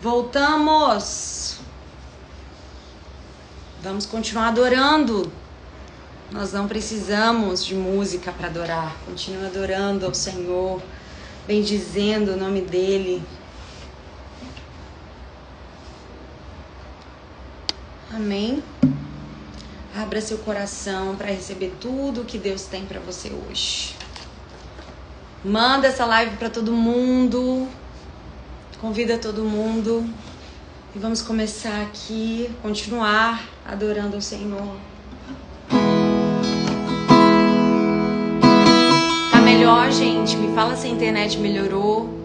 Voltamos. Vamos continuar adorando. Nós não precisamos de música para adorar. Continue adorando ao Senhor, bendizendo o nome dEle. Amém. Abra seu coração para receber tudo que Deus tem para você hoje. Manda essa live para todo mundo. Convida todo mundo. E vamos começar aqui, continuar adorando o Senhor. Tá melhor, gente? Me fala se a internet melhorou.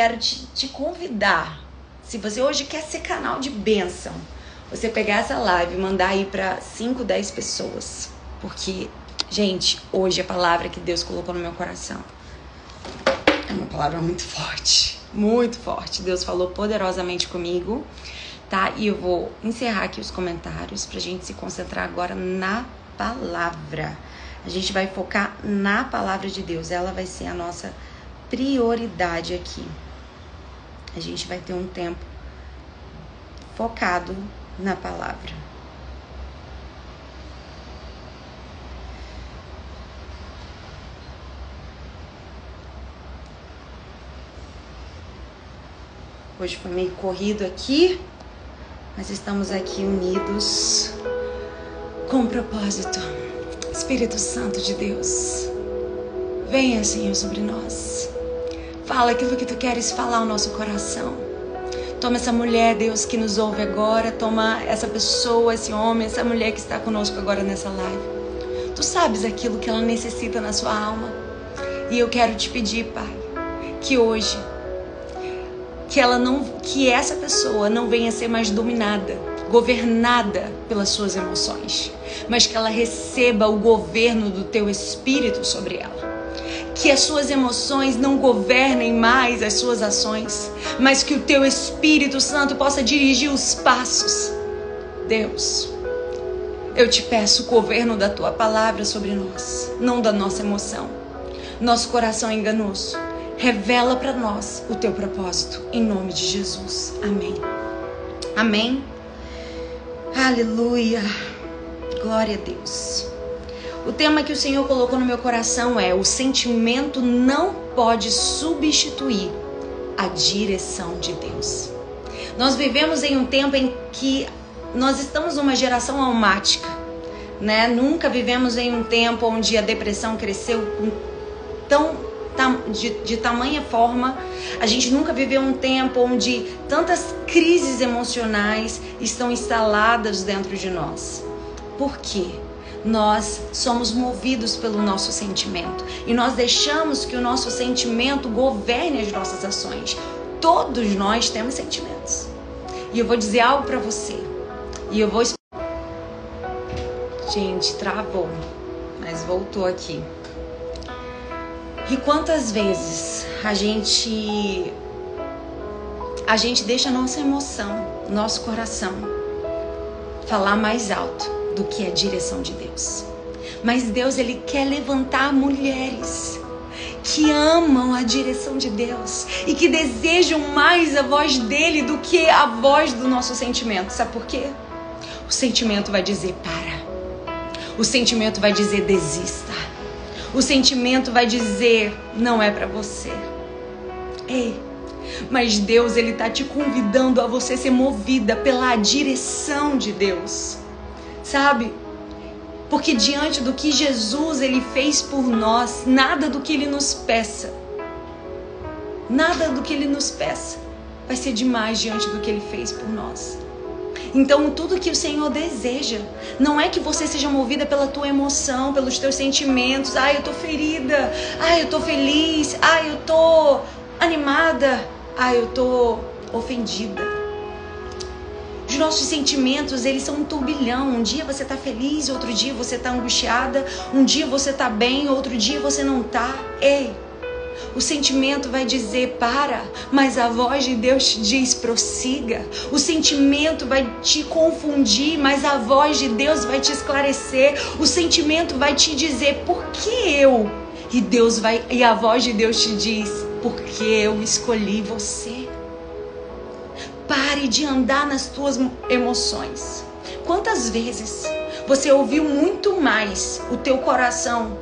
Quero te, te convidar. Se você hoje quer ser canal de bênção, você pegar essa live e mandar aí para 5, 10 pessoas. Porque, gente, hoje a palavra que Deus colocou no meu coração é uma palavra muito forte. Muito forte. Deus falou poderosamente comigo, tá? E eu vou encerrar aqui os comentários pra gente se concentrar agora na palavra. A gente vai focar na palavra de Deus. Ela vai ser a nossa prioridade aqui. A gente vai ter um tempo focado na palavra. Hoje foi meio corrido aqui, mas estamos aqui unidos com um propósito. Espírito Santo de Deus, venha, Senhor, sobre nós. Fala aquilo que tu queres falar ao nosso coração. Toma essa mulher, Deus, que nos ouve agora. Toma essa pessoa, esse homem, essa mulher que está conosco agora nessa live. Tu sabes aquilo que ela necessita na sua alma. E eu quero te pedir, Pai, que hoje que ela não que essa pessoa não venha ser mais dominada, governada pelas suas emoções, mas que ela receba o governo do teu espírito sobre ela. Que as suas emoções não governem mais as suas ações, mas que o teu Espírito Santo possa dirigir os passos. Deus, eu te peço o governo da tua palavra sobre nós, não da nossa emoção. Nosso coração é enganoso Revela para nós o teu propósito, em nome de Jesus. Amém. Amém. Aleluia. Glória a Deus. O tema que o Senhor colocou no meu coração é: o sentimento não pode substituir a direção de Deus. Nós vivemos em um tempo em que nós estamos numa geração almática, né? Nunca vivemos em um tempo onde a depressão cresceu tão de, de tamanha forma. A gente nunca viveu um tempo onde tantas crises emocionais estão instaladas dentro de nós. Por quê? Nós somos movidos pelo nosso sentimento e nós deixamos que o nosso sentimento governe as nossas ações. Todos nós temos sentimentos. E eu vou dizer algo para você. E eu vou Gente, travou, mas voltou aqui. E quantas vezes a gente a gente deixa a nossa emoção, nosso coração falar mais alto do que a direção de Deus. Mas Deus ele quer levantar mulheres que amam a direção de Deus e que desejam mais a voz dele do que a voz do nosso sentimento. Sabe por quê? O sentimento vai dizer para. O sentimento vai dizer desista. O sentimento vai dizer: não é para você. Ei, mas Deus ele tá te convidando a você ser movida pela direção de Deus. Sabe? Porque diante do que Jesus ele fez por nós, nada do que ele nos peça, nada do que ele nos peça vai ser demais diante do que ele fez por nós. Então, tudo que o Senhor deseja não é que você seja movida pela tua emoção, pelos teus sentimentos. Ai, eu tô ferida. Ai, eu tô feliz. Ai, eu tô animada. Ai, eu tô ofendida. Os nossos sentimentos, eles são um turbilhão. Um dia você tá feliz, outro dia você tá angustiada, um dia você tá bem, outro dia você não tá. Ei, o sentimento vai dizer para, mas a voz de Deus te diz prossiga. O sentimento vai te confundir, mas a voz de Deus vai te esclarecer. O sentimento vai te dizer por que eu? E Deus vai e a voz de Deus te diz porque eu escolhi você. Pare de andar nas tuas emoções. Quantas vezes você ouviu muito mais o teu coração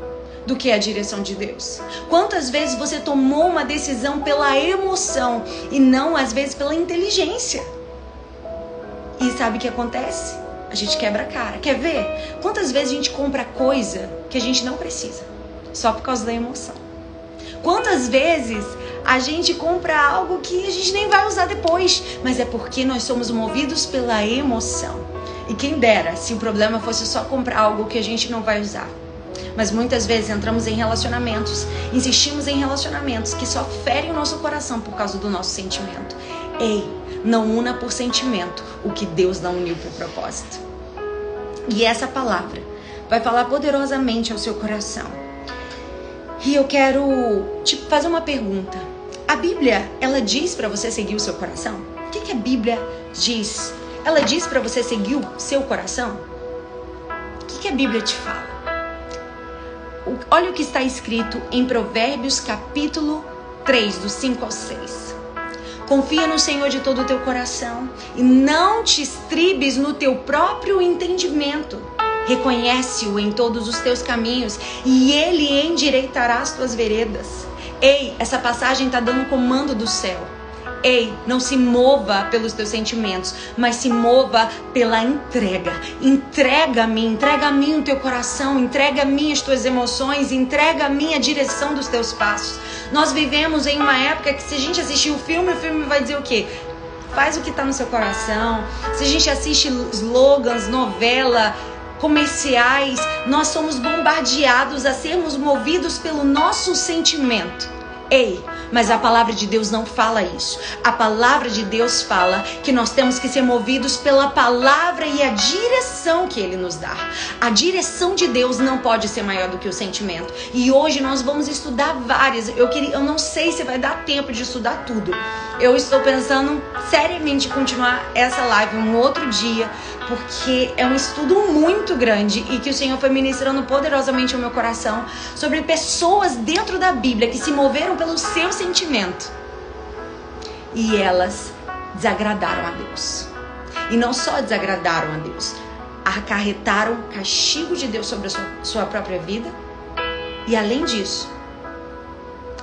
do que a direção de Deus. Quantas vezes você tomou uma decisão pela emoção e não às vezes pela inteligência? E sabe o que acontece? A gente quebra a cara. Quer ver? Quantas vezes a gente compra coisa que a gente não precisa só por causa da emoção? Quantas vezes a gente compra algo que a gente nem vai usar depois, mas é porque nós somos movidos pela emoção. E quem dera se o problema fosse só comprar algo que a gente não vai usar. Mas muitas vezes entramos em relacionamentos, insistimos em relacionamentos que só ferem o nosso coração por causa do nosso sentimento. Ei, não una por sentimento o que Deus não uniu por propósito. E essa palavra vai falar poderosamente ao seu coração. E eu quero te fazer uma pergunta. A Bíblia, ela diz para você seguir o seu coração? O que, que a Bíblia diz? Ela diz para você seguir o seu coração? O que, que a Bíblia te fala? olha o que está escrito em Provérbios capítulo 3, do 5 ao 6. Confia no Senhor de todo o teu coração e não te estribes no teu próprio entendimento. Reconhece-o em todos os teus caminhos e ele endireitará as tuas veredas. Ei, essa passagem está dando comando do céu. Ei, não se mova pelos teus sentimentos, mas se mova pela entrega. Entrega a mim, entrega a mim o teu coração, entrega a mim as tuas emoções, entrega a mim a direção dos teus passos. Nós vivemos em uma época que se a gente assistir o filme, o filme vai dizer o quê? Faz o que está no seu coração. Se a gente assiste slogans, novela, comerciais, nós somos bombardeados a sermos movidos pelo nosso sentimento. Ei, mas a palavra de Deus não fala isso. A palavra de Deus fala que nós temos que ser movidos pela palavra e a direção que ele nos dá. A direção de Deus não pode ser maior do que o sentimento. E hoje nós vamos estudar várias. Eu queria, eu não sei se vai dar tempo de estudar tudo. Eu estou pensando seriamente em continuar essa live um outro dia, porque é um estudo muito grande e que o Senhor foi ministrando poderosamente ao meu coração sobre pessoas dentro da Bíblia que se moveram pelo seu sentimento e elas desagradaram a Deus. E não só desagradaram a Deus, acarretaram castigo de Deus sobre a sua, sua própria vida e além disso,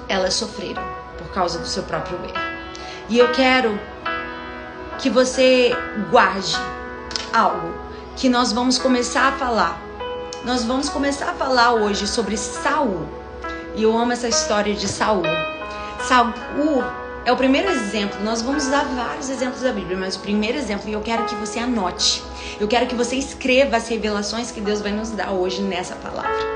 elas sofreram por causa do seu próprio erro. E eu quero que você guarde algo que nós vamos começar a falar. Nós vamos começar a falar hoje sobre Saul. E eu amo essa história de Saul. Saul é o primeiro exemplo. Nós vamos usar vários exemplos da Bíblia, mas o primeiro exemplo, e eu quero que você anote. Eu quero que você escreva as revelações que Deus vai nos dar hoje nessa palavra.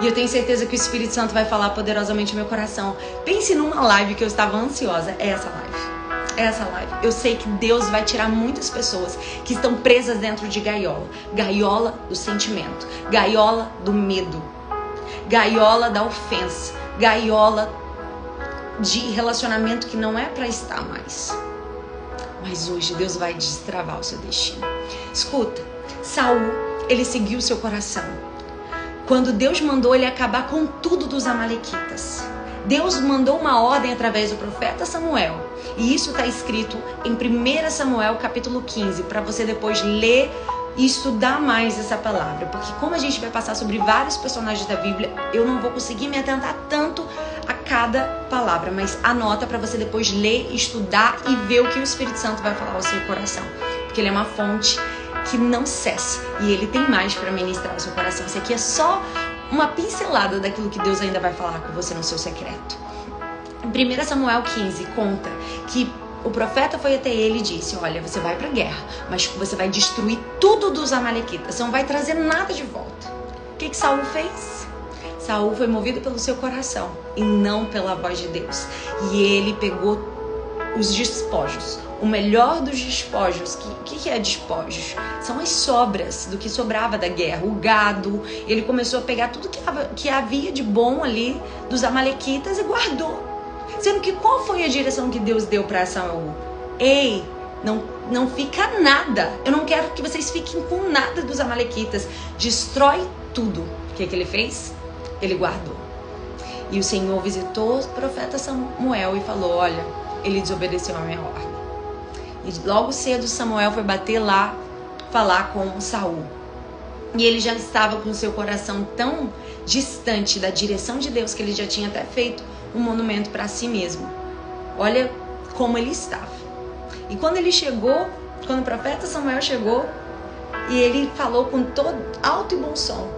E eu tenho certeza que o Espírito Santo vai falar poderosamente no meu coração. Pense numa live que eu estava ansiosa. É essa live essa live. Eu sei que Deus vai tirar muitas pessoas que estão presas dentro de gaiola gaiola do sentimento, gaiola do medo, gaiola da ofensa, gaiola de relacionamento que não é para estar mais. Mas hoje Deus vai destravar o seu destino. Escuta, Saul, ele seguiu seu coração. Quando Deus mandou ele acabar com tudo dos amalequitas. Deus mandou uma ordem através do profeta Samuel e isso está escrito em 1 Samuel capítulo 15, para você depois ler e estudar mais essa palavra. Porque como a gente vai passar sobre vários personagens da Bíblia, eu não vou conseguir me atentar tanto a cada palavra, mas anota para você depois ler, estudar e ver o que o Espírito Santo vai falar ao seu coração. Porque ele é uma fonte que não cessa e ele tem mais para ministrar ao seu coração. Isso aqui é só uma pincelada daquilo que Deus ainda vai falar com você no seu secreto. 1 Samuel 15 conta que o profeta foi até ele e disse: Olha, você vai para a guerra, mas você vai destruir tudo dos Amalequitas, você não vai trazer nada de volta. O que, que Saul fez? Saul foi movido pelo seu coração e não pela voz de Deus. E ele pegou os despojos, o melhor dos despojos. O que, que é despojos? São as sobras do que sobrava da guerra, o gado. Ele começou a pegar tudo que, que havia de bom ali dos Amalequitas e guardou Sendo que qual foi a direção que Deus deu para Saul? Ei, não, não fica nada. Eu não quero que vocês fiquem com nada dos amalequitas. Destrói tudo. O que, que ele fez? Ele guardou. E o Senhor visitou o profeta Samuel e falou: Olha, ele desobedeceu a minha ordem. E logo cedo Samuel foi bater lá, falar com Saul. E ele já estava com seu coração tão distante da direção de Deus que ele já tinha até feito um monumento para si mesmo. Olha como ele estava. E quando ele chegou, quando o profeta Samuel chegou, e ele falou com todo alto e bom som: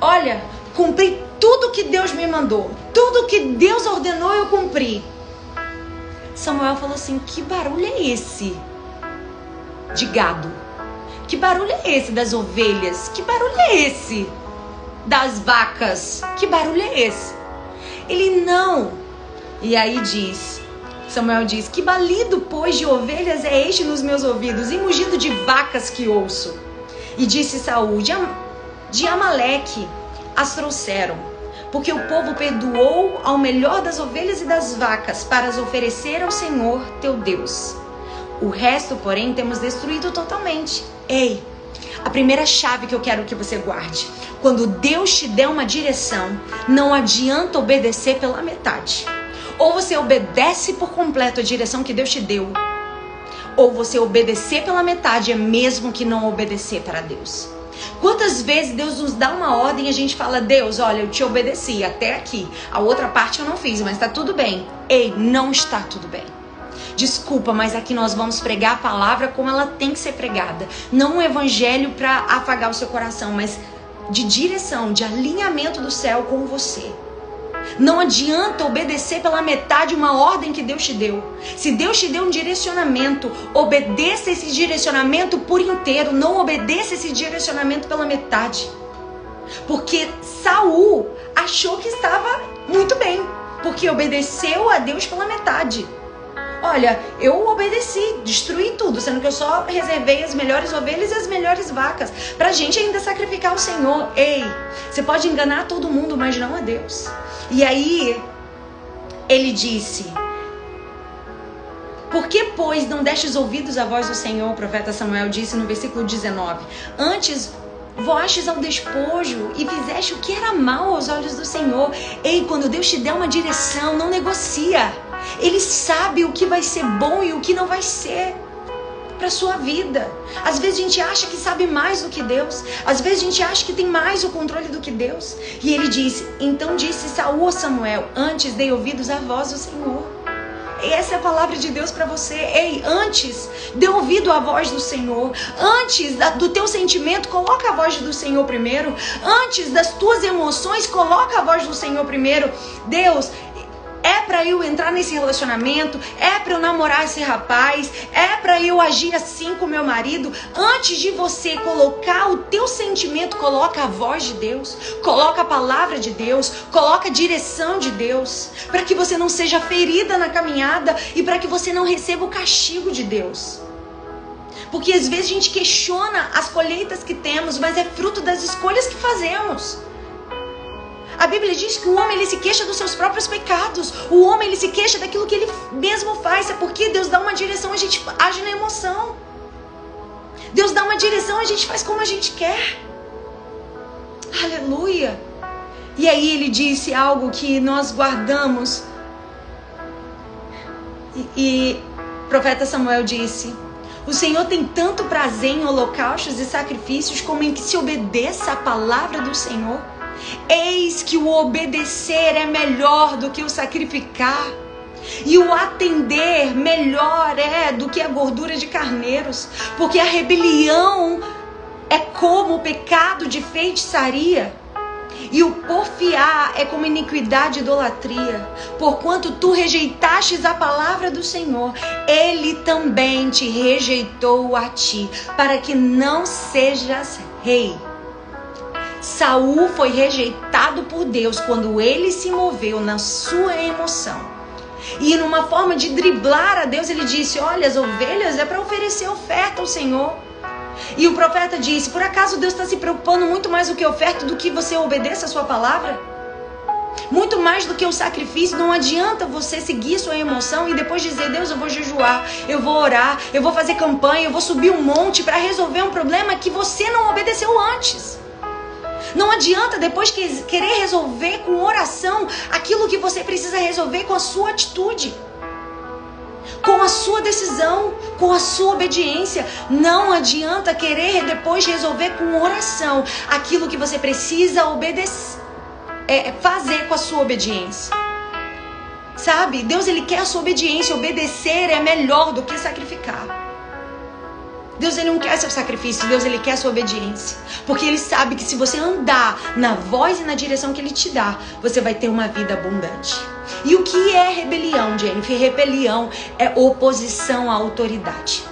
Olha, cumpri tudo que Deus me mandou, tudo que Deus ordenou eu cumpri. Samuel falou assim: Que barulho é esse de gado? Que barulho é esse das ovelhas? Que barulho é esse das vacas? Que barulho é esse? Ele não. E aí diz, Samuel diz: Que balido, pois, de ovelhas é este nos meus ouvidos, e mugido de vacas que ouço. E disse Saul: De, Am de Amaleque as trouxeram, porque o povo perdoou ao melhor das ovelhas e das vacas para as oferecer ao Senhor teu Deus. O resto, porém, temos destruído totalmente. Ei, a primeira chave que eu quero que você guarde. Quando Deus te der uma direção, não adianta obedecer pela metade. Ou você obedece por completo a direção que Deus te deu, ou você obedecer pela metade é mesmo que não obedecer para Deus. Quantas vezes Deus nos dá uma ordem e a gente fala: Deus, olha, eu te obedeci até aqui, a outra parte eu não fiz, mas está tudo bem. Ei, não está tudo bem. Desculpa, mas aqui nós vamos pregar a palavra como ela tem que ser pregada. Não um evangelho para afagar o seu coração, mas de direção, de alinhamento do céu com você. Não adianta obedecer pela metade uma ordem que Deus te deu. Se Deus te deu um direcionamento, obedeça esse direcionamento por inteiro, não obedeça esse direcionamento pela metade. Porque Saul achou que estava muito bem, porque obedeceu a Deus pela metade. Olha, eu obedeci, destruí tudo, sendo que eu só reservei as melhores ovelhas e as melhores vacas. Pra gente ainda sacrificar o Senhor. Ei, você pode enganar todo mundo, mas não a Deus. E aí, ele disse: Por que, pois, não destes ouvidos à voz do Senhor? O profeta Samuel disse no versículo 19: Antes voastes ao despojo e fizeste o que era mal aos olhos do Senhor. Ei, quando Deus te der uma direção, não negocia. Ele sabe o que vai ser bom e o que não vai ser para sua vida. Às vezes a gente acha que sabe mais do que Deus. Às vezes a gente acha que tem mais o controle do que Deus. E ele disse: Então disse Saul a Samuel: Antes dei ouvidos à voz do Senhor. Essa é a palavra de Deus para você. Ei, antes, dê ouvido à voz do Senhor. Antes do teu sentimento, coloca a voz do Senhor primeiro. Antes das tuas emoções, coloca a voz do Senhor primeiro. Deus, é para eu entrar nesse relacionamento, é para eu namorar esse rapaz, é para eu agir assim com meu marido. Antes de você colocar o teu sentimento, coloca a voz de Deus, coloca a palavra de Deus, coloca a direção de Deus, para que você não seja ferida na caminhada e para que você não receba o castigo de Deus. Porque às vezes a gente questiona as colheitas que temos, mas é fruto das escolhas que fazemos. A Bíblia diz que o homem ele se queixa dos seus próprios pecados. O homem ele se queixa daquilo que ele mesmo faz. É porque Deus dá uma direção, a gente age na emoção. Deus dá uma direção, a gente faz como a gente quer. Aleluia. E aí ele disse algo que nós guardamos. E, e profeta Samuel disse: O Senhor tem tanto prazer em holocaustos e sacrifícios como em que se obedeça a palavra do Senhor. Eis que o obedecer é melhor do que o sacrificar. E o atender melhor é do que a gordura de carneiros, porque a rebelião é como o pecado de feitiçaria. E o porfiar é como iniquidade e idolatria. Porquanto tu rejeitastes a palavra do Senhor, ele também te rejeitou a ti, para que não sejas rei. Saul foi rejeitado por Deus quando ele se moveu na sua emoção. E numa forma de driblar a Deus, ele disse: Olha, as ovelhas é para oferecer oferta ao Senhor. E o profeta disse: Por acaso Deus está se preocupando muito mais do que oferta do que você obedeça a sua palavra? Muito mais do que o sacrifício, não adianta você seguir sua emoção e depois dizer: Deus, eu vou jejuar, eu vou orar, eu vou fazer campanha, eu vou subir um monte para resolver um problema que você não obedeceu antes. Não adianta depois que querer resolver com oração aquilo que você precisa resolver com a sua atitude. Com a sua decisão, com a sua obediência. Não adianta querer depois resolver com oração aquilo que você precisa obedecer, é, fazer com a sua obediência. Sabe? Deus ele quer a sua obediência. Obedecer é melhor do que sacrificar. Deus ele não quer seu sacrifício, Deus ele quer sua obediência. Porque ele sabe que se você andar na voz e na direção que ele te dá, você vai ter uma vida abundante. E o que é rebelião, Jennifer? Rebelião é oposição à autoridade.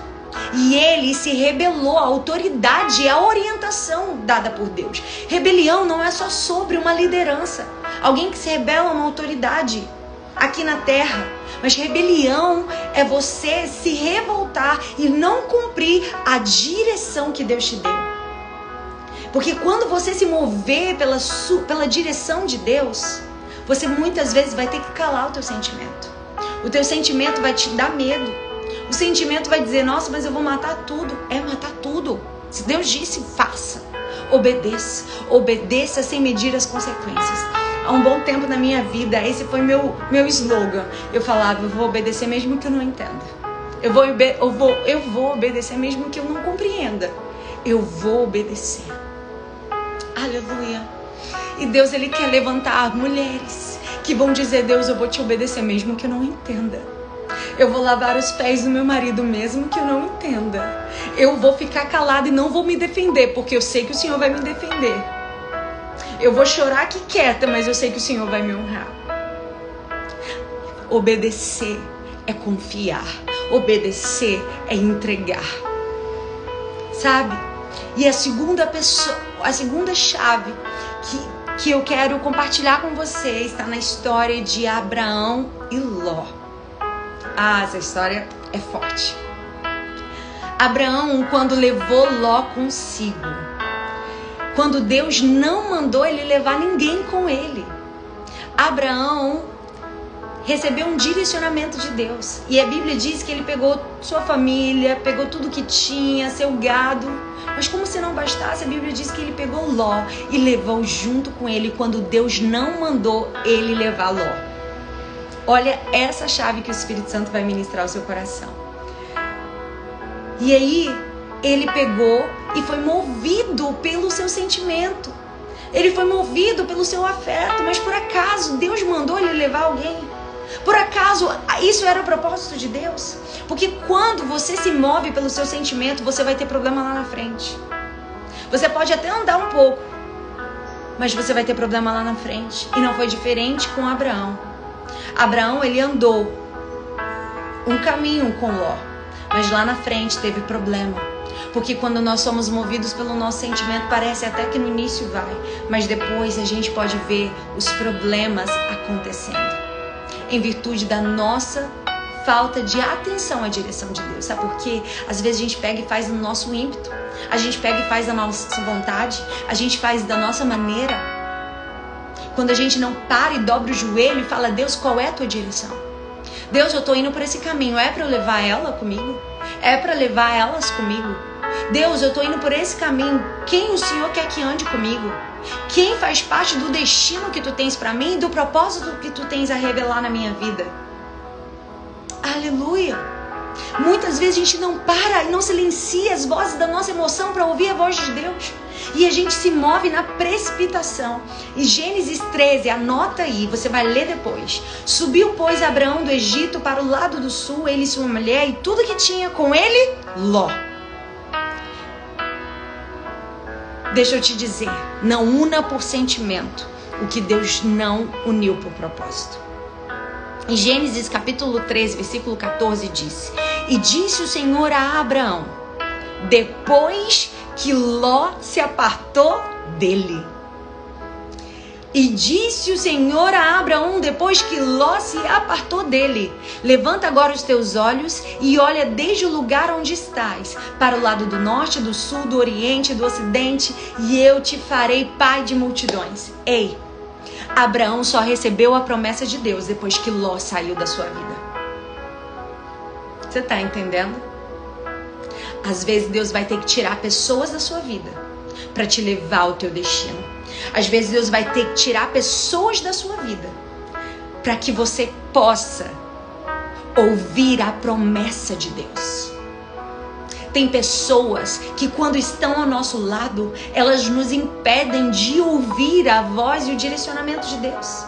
E ele se rebelou à autoridade e à orientação dada por Deus. Rebelião não é só sobre uma liderança, alguém que se rebela a uma autoridade aqui na terra. Mas rebelião é você se revoltar e não cumprir a direção que Deus te deu. Porque quando você se mover pela, pela direção de Deus, você muitas vezes vai ter que calar o teu sentimento. O teu sentimento vai te dar medo. O sentimento vai dizer: Nossa, mas eu vou matar tudo. É matar tudo. Se Deus disse, faça. Obedeça. Obedeça sem medir as consequências há um bom tempo na minha vida, esse foi meu, meu slogan. Eu falava, eu vou obedecer mesmo que eu não entenda. Eu vou, eu, vou, eu vou obedecer mesmo que eu não compreenda. Eu vou obedecer. Aleluia. E Deus, Ele quer levantar mulheres que vão dizer, Deus, eu vou te obedecer mesmo que eu não entenda. Eu vou lavar os pés do meu marido mesmo que eu não entenda. Eu vou ficar calada e não vou me defender, porque eu sei que o Senhor vai me defender. Eu vou chorar aqui quieta, mas eu sei que o Senhor vai me honrar. Obedecer é confiar. Obedecer é entregar. Sabe? E a segunda pessoa, a segunda chave que que eu quero compartilhar com você está na história de Abraão e Ló. Ah, essa história é forte. Abraão, quando levou Ló consigo, quando Deus não mandou ele levar ninguém com ele, Abraão recebeu um direcionamento de Deus. E a Bíblia diz que ele pegou sua família, pegou tudo que tinha, seu gado. Mas como se não bastasse, a Bíblia diz que ele pegou Ló e levou junto com ele quando Deus não mandou ele levar Ló. Olha essa chave que o Espírito Santo vai ministrar ao seu coração. E aí, ele pegou e foi movido pelo seu sentimento. Ele foi movido pelo seu afeto, mas por acaso Deus mandou ele levar alguém? Por acaso isso era o propósito de Deus? Porque quando você se move pelo seu sentimento, você vai ter problema lá na frente. Você pode até andar um pouco, mas você vai ter problema lá na frente. E não foi diferente com Abraão. Abraão, ele andou um caminho com Ló, mas lá na frente teve problema. Porque quando nós somos movidos pelo nosso sentimento, parece até que no início vai, mas depois a gente pode ver os problemas acontecendo em virtude da nossa falta de atenção à direção de Deus. Sabe por quê? Às vezes a gente pega e faz no nosso ímpeto, a gente pega e faz da nossa vontade, a gente faz da nossa maneira. Quando a gente não para e dobra o joelho e fala, Deus, qual é a tua direção? Deus, eu tô indo por esse caminho, é para levar ela comigo? É para levar elas comigo? Deus, eu tô indo por esse caminho, quem o Senhor quer que ande comigo? Quem faz parte do destino que tu tens para mim e do propósito que tu tens a revelar na minha vida? Aleluia! Muitas vezes a gente não para e não silencia as vozes da nossa emoção para ouvir a voz de Deus. E a gente se move na precipitação. E Gênesis 13, anota aí, você vai ler depois. Subiu, pois, Abraão do Egito para o lado do sul, ele e sua mulher, e tudo que tinha com ele, Ló. Deixa eu te dizer, não una por sentimento o que Deus não uniu por propósito. Em Gênesis capítulo 13, versículo 14 diz: E disse o Senhor a Abraão, depois que Ló se apartou dele. E disse o Senhor a Abraão depois que Ló se apartou dele: Levanta agora os teus olhos e olha desde o lugar onde estás, para o lado do norte, do sul, do oriente, do ocidente, e eu te farei pai de multidões. Ei, Abraão só recebeu a promessa de Deus depois que Ló saiu da sua vida. Você está entendendo? Às vezes Deus vai ter que tirar pessoas da sua vida para te levar ao teu destino. Às vezes Deus vai ter que tirar pessoas da sua vida para que você possa ouvir a promessa de Deus. Tem pessoas que, quando estão ao nosso lado, elas nos impedem de ouvir a voz e o direcionamento de Deus.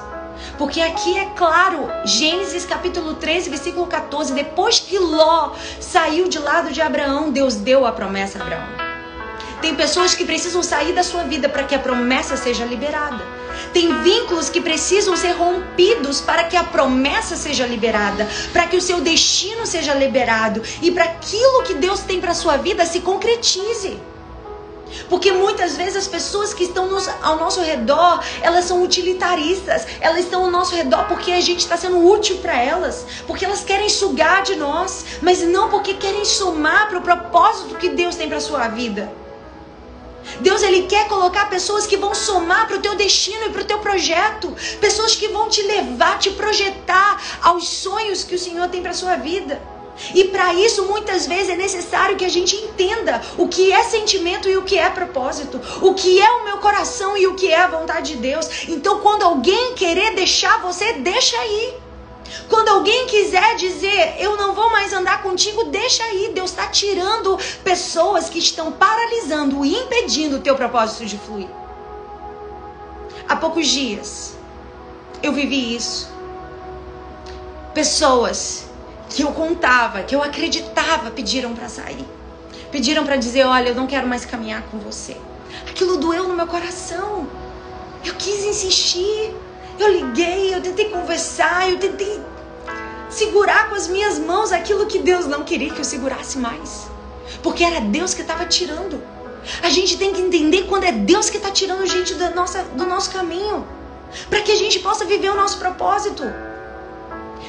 Porque aqui é claro, Gênesis capítulo 13, versículo 14: depois que Ló saiu de lado de Abraão, Deus deu a promessa a Abraão. Tem pessoas que precisam sair da sua vida para que a promessa seja liberada. Tem vínculos que precisam ser rompidos para que a promessa seja liberada, para que o seu destino seja liberado e para aquilo que Deus tem para sua vida se concretize. Porque muitas vezes as pessoas que estão ao nosso redor, elas são utilitaristas. Elas estão ao nosso redor porque a gente está sendo útil para elas. Porque elas querem sugar de nós. Mas não porque querem somar para o propósito que Deus tem para sua vida. Deus ele quer colocar pessoas que vão somar para o teu destino e para o teu projeto, pessoas que vão te levar, te projetar aos sonhos que o Senhor tem para sua vida. E para isso, muitas vezes é necessário que a gente entenda o que é sentimento e o que é propósito, o que é o meu coração e o que é a vontade de Deus. Então, quando alguém querer deixar você, deixa aí. Quando alguém quiser dizer, eu não vou mais andar contigo, deixa aí. Deus está tirando pessoas que estão paralisando e impedindo o teu propósito de fluir. Há poucos dias, eu vivi isso. Pessoas que eu contava, que eu acreditava, pediram para sair. Pediram para dizer: Olha, eu não quero mais caminhar com você. Aquilo doeu no meu coração. Eu quis insistir. Eu liguei, eu tentei conversar, eu tentei segurar com as minhas mãos aquilo que Deus não queria que eu segurasse mais. Porque era Deus que estava tirando. A gente tem que entender quando é Deus que está tirando gente do, nossa, do nosso caminho. Para que a gente possa viver o nosso propósito.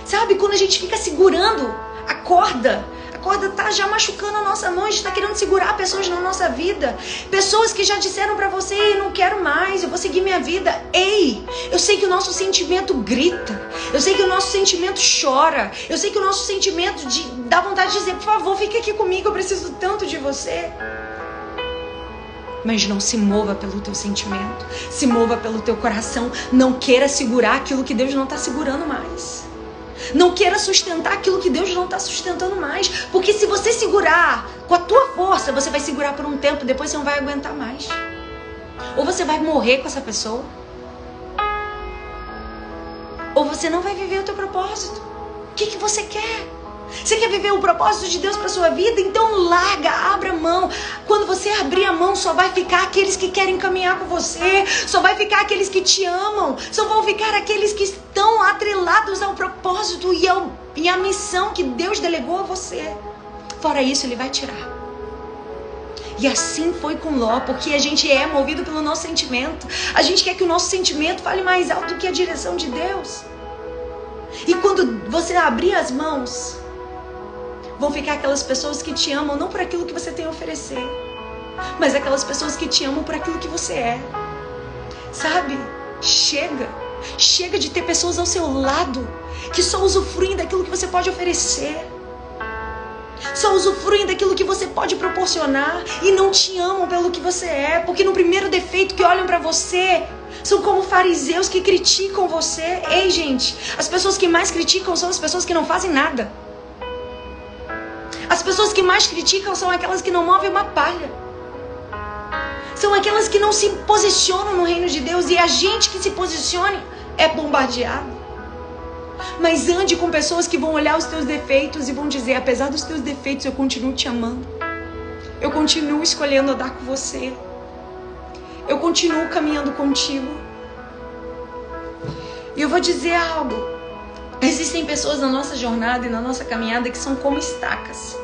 Sabe, quando a gente fica segurando a corda, corda tá já machucando a nossa mão, a gente tá querendo segurar pessoas na nossa vida. Pessoas que já disseram para você, eu não quero mais, eu vou seguir minha vida. Ei, eu sei que o nosso sentimento grita. Eu sei que o nosso sentimento chora. Eu sei que o nosso sentimento de dá vontade de dizer, por favor, fique aqui comigo, eu preciso tanto de você. Mas não se mova pelo teu sentimento, se mova pelo teu coração. Não queira segurar aquilo que Deus não está segurando mais. Não queira sustentar aquilo que Deus não está sustentando mais. Porque se você segurar com a tua força, você vai segurar por um tempo, depois você não vai aguentar mais. Ou você vai morrer com essa pessoa. Ou você não vai viver o teu propósito. O que, que você quer? Você quer viver o propósito de Deus para sua vida? Então larga, abra mão. Quando você abrir a mão, só vai ficar aqueles que querem caminhar com você, só vai ficar aqueles que te amam, só vão ficar aqueles que estão atrelados ao propósito e, ao, e à missão que Deus delegou a você. Fora isso, ele vai tirar. E assim foi com Ló, porque a gente é movido pelo nosso sentimento. A gente quer que o nosso sentimento fale mais alto do que a direção de Deus. E quando você abrir as mãos, vão ficar aquelas pessoas que te amam não por aquilo que você tem a oferecer, mas aquelas pessoas que te amam por aquilo que você é. Sabe? Chega. Chega de ter pessoas ao seu lado que só usufruem daquilo que você pode oferecer. Só usufruem daquilo que você pode proporcionar e não te amam pelo que você é, porque no primeiro defeito que olham para você, são como fariseus que criticam você. Ei, gente, as pessoas que mais criticam são as pessoas que não fazem nada. As pessoas que mais criticam são aquelas que não movem uma palha. São aquelas que não se posicionam no reino de Deus e a gente que se posicione é bombardeado. Mas ande com pessoas que vão olhar os teus defeitos e vão dizer: apesar dos teus defeitos, eu continuo te amando. Eu continuo escolhendo andar com você. Eu continuo caminhando contigo. E eu vou dizer algo. Existem pessoas na nossa jornada e na nossa caminhada que são como estacas.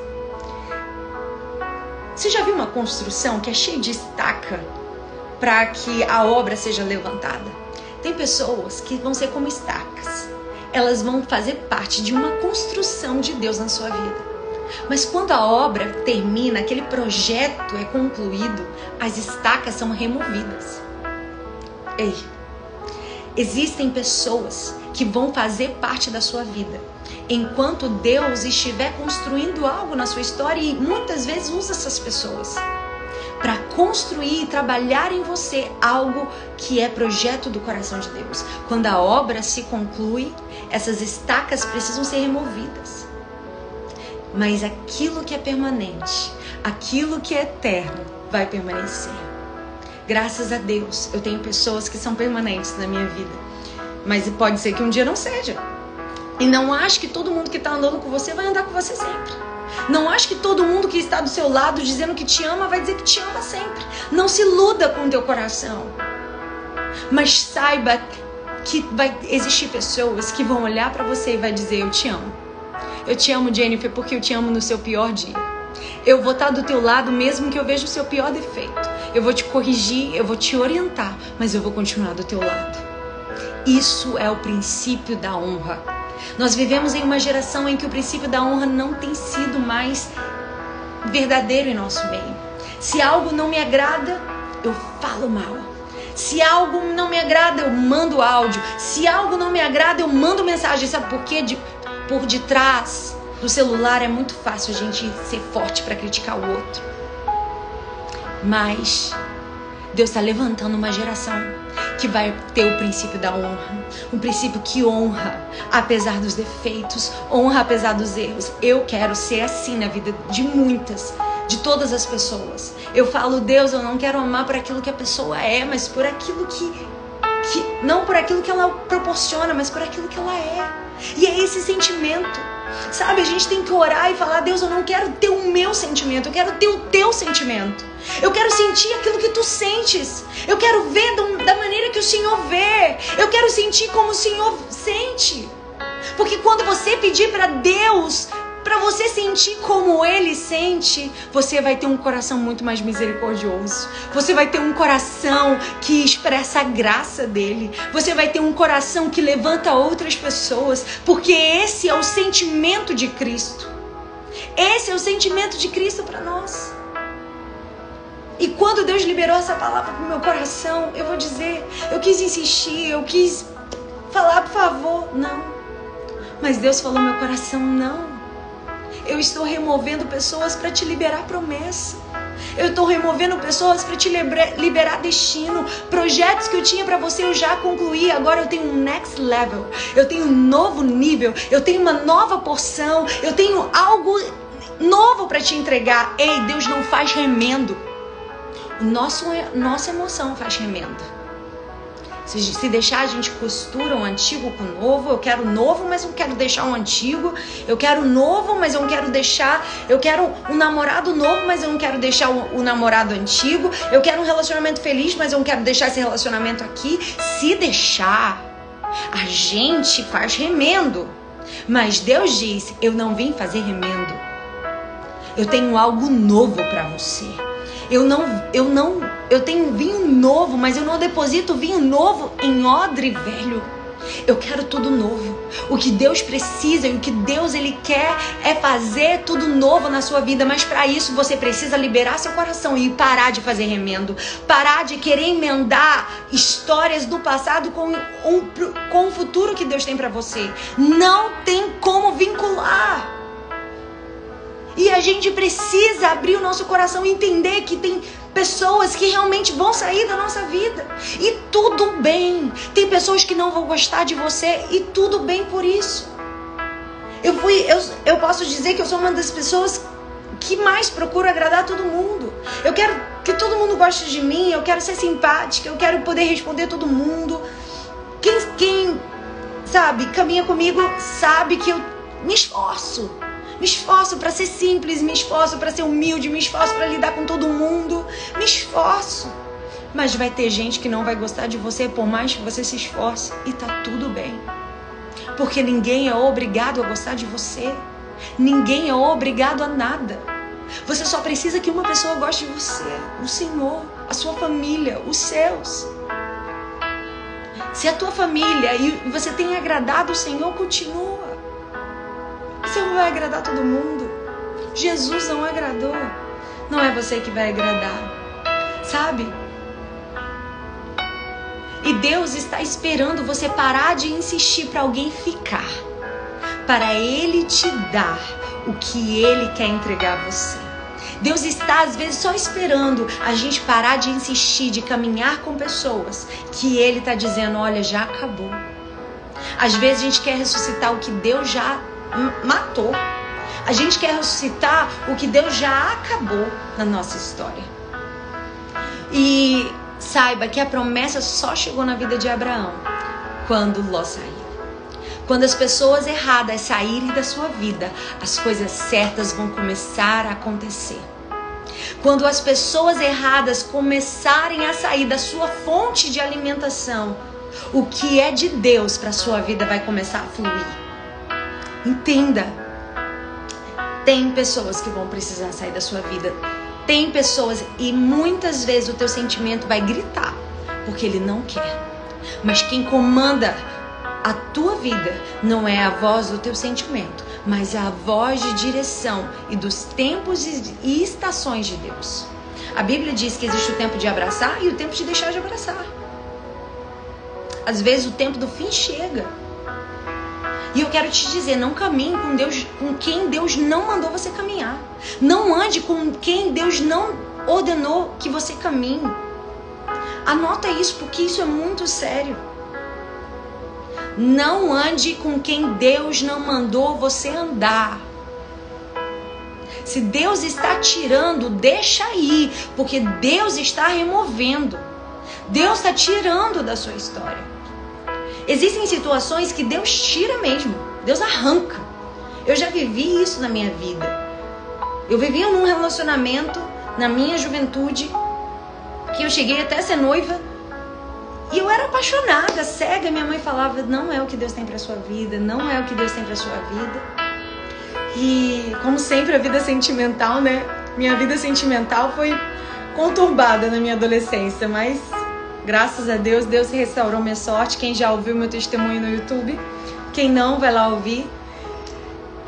Você já viu uma construção que é cheia de estaca para que a obra seja levantada? Tem pessoas que vão ser como estacas. Elas vão fazer parte de uma construção de Deus na sua vida. Mas quando a obra termina, aquele projeto é concluído, as estacas são removidas. Ei, existem pessoas que vão fazer parte da sua vida enquanto Deus estiver construindo algo na sua história e muitas vezes usa essas pessoas para construir e trabalhar em você algo que é projeto do coração de Deus. Quando a obra se conclui, essas estacas precisam ser removidas. Mas aquilo que é permanente, aquilo que é eterno, vai permanecer. Graças a Deus, eu tenho pessoas que são permanentes na minha vida. Mas pode ser que um dia não seja. E não ache que todo mundo que está andando com você vai andar com você sempre. Não ache que todo mundo que está do seu lado dizendo que te ama vai dizer que te ama sempre. Não se iluda com o teu coração. Mas saiba que vai existir pessoas que vão olhar para você e vai dizer eu te amo. Eu te amo, Jennifer, porque eu te amo no seu pior dia. Eu vou estar tá do teu lado mesmo que eu veja o seu pior defeito. Eu vou te corrigir, eu vou te orientar, mas eu vou continuar do teu lado. Isso é o princípio da honra. Nós vivemos em uma geração em que o princípio da honra não tem sido mais verdadeiro em nosso meio. Se algo não me agrada, eu falo mal. Se algo não me agrada, eu mando áudio. Se algo não me agrada, eu mando mensagem. Sabe por quê? De, por detrás do celular é muito fácil a gente ser forte para criticar o outro. Mas Deus está levantando uma geração que vai ter o princípio da honra. Um princípio que honra, apesar dos defeitos, honra apesar dos erros. Eu quero ser assim na vida de muitas, de todas as pessoas. Eu falo, Deus, eu não quero amar por aquilo que a pessoa é, mas por aquilo que. que não por aquilo que ela proporciona, mas por aquilo que ela é. E é esse sentimento. Sabe, a gente tem que orar e falar: Deus, eu não quero ter o meu sentimento, eu quero ter o teu sentimento. Eu quero sentir aquilo que tu sentes. Eu quero ver da maneira que o Senhor vê. Eu quero sentir como o Senhor sente. Porque quando você pedir para Deus para você sentir como ele sente, você vai ter um coração muito mais misericordioso. Você vai ter um coração que expressa a graça dele. Você vai ter um coração que levanta outras pessoas, porque esse é o sentimento de Cristo. Esse é o sentimento de Cristo para nós. E quando Deus liberou essa palavra pro meu coração, eu vou dizer, eu quis insistir, eu quis falar, por favor, não. Mas Deus falou meu coração, não. Eu estou removendo pessoas para te liberar promessa. Eu estou removendo pessoas para te liberar destino. Projetos que eu tinha para você eu já concluí. Agora eu tenho um next level. Eu tenho um novo nível. Eu tenho uma nova porção. Eu tenho algo novo para te entregar. Ei, Deus não faz remendo. Nosso, nossa emoção faz remendo. Se, se deixar, a gente costura o antigo com o novo. Eu quero novo, mas eu quero deixar o antigo. Eu quero novo, mas eu não quero deixar. Eu quero um namorado novo, mas eu não quero deixar o, o namorado antigo. Eu quero um relacionamento feliz, mas eu não quero deixar esse relacionamento aqui. Se deixar, a gente faz remendo. Mas Deus diz: Eu não vim fazer remendo. Eu tenho algo novo para você. Eu não, eu não, eu tenho vinho novo, mas eu não deposito vinho novo em odre velho. Eu quero tudo novo. O que Deus precisa e o que Deus ele quer é fazer tudo novo na sua vida, mas para isso você precisa liberar seu coração e parar de fazer remendo, parar de querer emendar histórias do passado com um com o futuro que Deus tem para você. Não tem como vincular. E a gente precisa abrir o nosso coração e entender que tem pessoas que realmente vão sair da nossa vida. E tudo bem. Tem pessoas que não vão gostar de você e tudo bem por isso. Eu fui, eu, eu posso dizer que eu sou uma das pessoas que mais procuro agradar todo mundo. Eu quero que todo mundo goste de mim, eu quero ser simpática, eu quero poder responder todo mundo. Quem, quem sabe, caminha comigo, sabe que eu me esforço me esforço para ser simples, me esforço para ser humilde, me esforço para lidar com todo mundo, me esforço. Mas vai ter gente que não vai gostar de você por mais que você se esforce e tá tudo bem. Porque ninguém é obrigado a gostar de você. Ninguém é obrigado a nada. Você só precisa que uma pessoa goste de você, o Senhor, a sua família, os seus. Se a tua família e você tem agradado o Senhor, continua. Você não vai agradar todo mundo. Jesus não agradou. Não é você que vai agradar. Sabe? E Deus está esperando você parar de insistir para alguém ficar. Para Ele te dar o que Ele quer entregar a você. Deus está às vezes só esperando a gente parar de insistir, de caminhar com pessoas que Ele está dizendo: olha, já acabou. Às vezes a gente quer ressuscitar o que Deus já matou. A gente quer ressuscitar o que Deus já acabou na nossa história. E saiba que a promessa só chegou na vida de Abraão quando Ló saiu. Quando as pessoas erradas saírem da sua vida, as coisas certas vão começar a acontecer. Quando as pessoas erradas começarem a sair da sua fonte de alimentação, o que é de Deus para sua vida vai começar a fluir. Entenda. Tem pessoas que vão precisar sair da sua vida. Tem pessoas e muitas vezes o teu sentimento vai gritar porque ele não quer. Mas quem comanda a tua vida não é a voz do teu sentimento, mas é a voz de direção e dos tempos e estações de Deus. A Bíblia diz que existe o tempo de abraçar e o tempo de deixar de abraçar. Às vezes o tempo do fim chega e eu quero te dizer, não caminhe com Deus, com quem Deus não mandou você caminhar. Não ande com quem Deus não ordenou que você caminhe. Anota isso porque isso é muito sério. Não ande com quem Deus não mandou você andar. Se Deus está tirando, deixa aí, porque Deus está removendo. Deus está tirando da sua história. Existem situações que Deus tira mesmo. Deus arranca. Eu já vivi isso na minha vida. Eu vivia num relacionamento na minha juventude que eu cheguei até a ser noiva e eu era apaixonada, cega. Minha mãe falava: não é o que Deus tem para sua vida, não é o que Deus tem para sua vida. E como sempre a vida sentimental, né? Minha vida sentimental foi conturbada na minha adolescência, mas graças a Deus, Deus restaurou minha sorte. Quem já ouviu meu testemunho no YouTube, quem não, vai lá ouvir.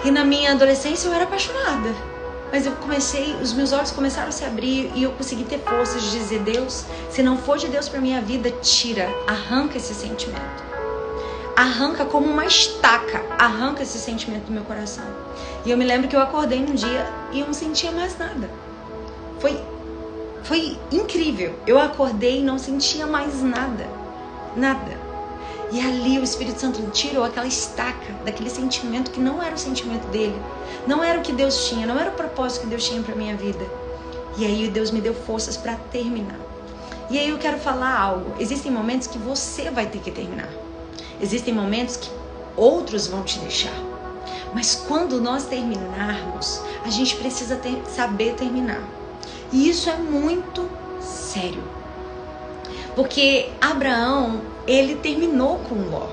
E na minha adolescência eu era apaixonada. Mas eu comecei, os meus olhos começaram a se abrir e eu consegui ter forças de dizer: Deus, se não for de Deus para minha vida, tira, arranca esse sentimento. Arranca como uma estaca, arranca esse sentimento do meu coração. E eu me lembro que eu acordei num dia e eu não sentia mais nada. Foi foi incrível. Eu acordei e não sentia mais nada. Nada. E ali o Espírito Santo tirou aquela estaca daquele sentimento que não era o sentimento dele, não era o que Deus tinha, não era o propósito que Deus tinha para minha vida. E aí Deus me deu forças para terminar. E aí eu quero falar algo. Existem momentos que você vai ter que terminar. Existem momentos que outros vão te deixar. Mas quando nós terminarmos, a gente precisa ter, saber terminar. E isso é muito sério. Porque Abraão, ele terminou com Ló.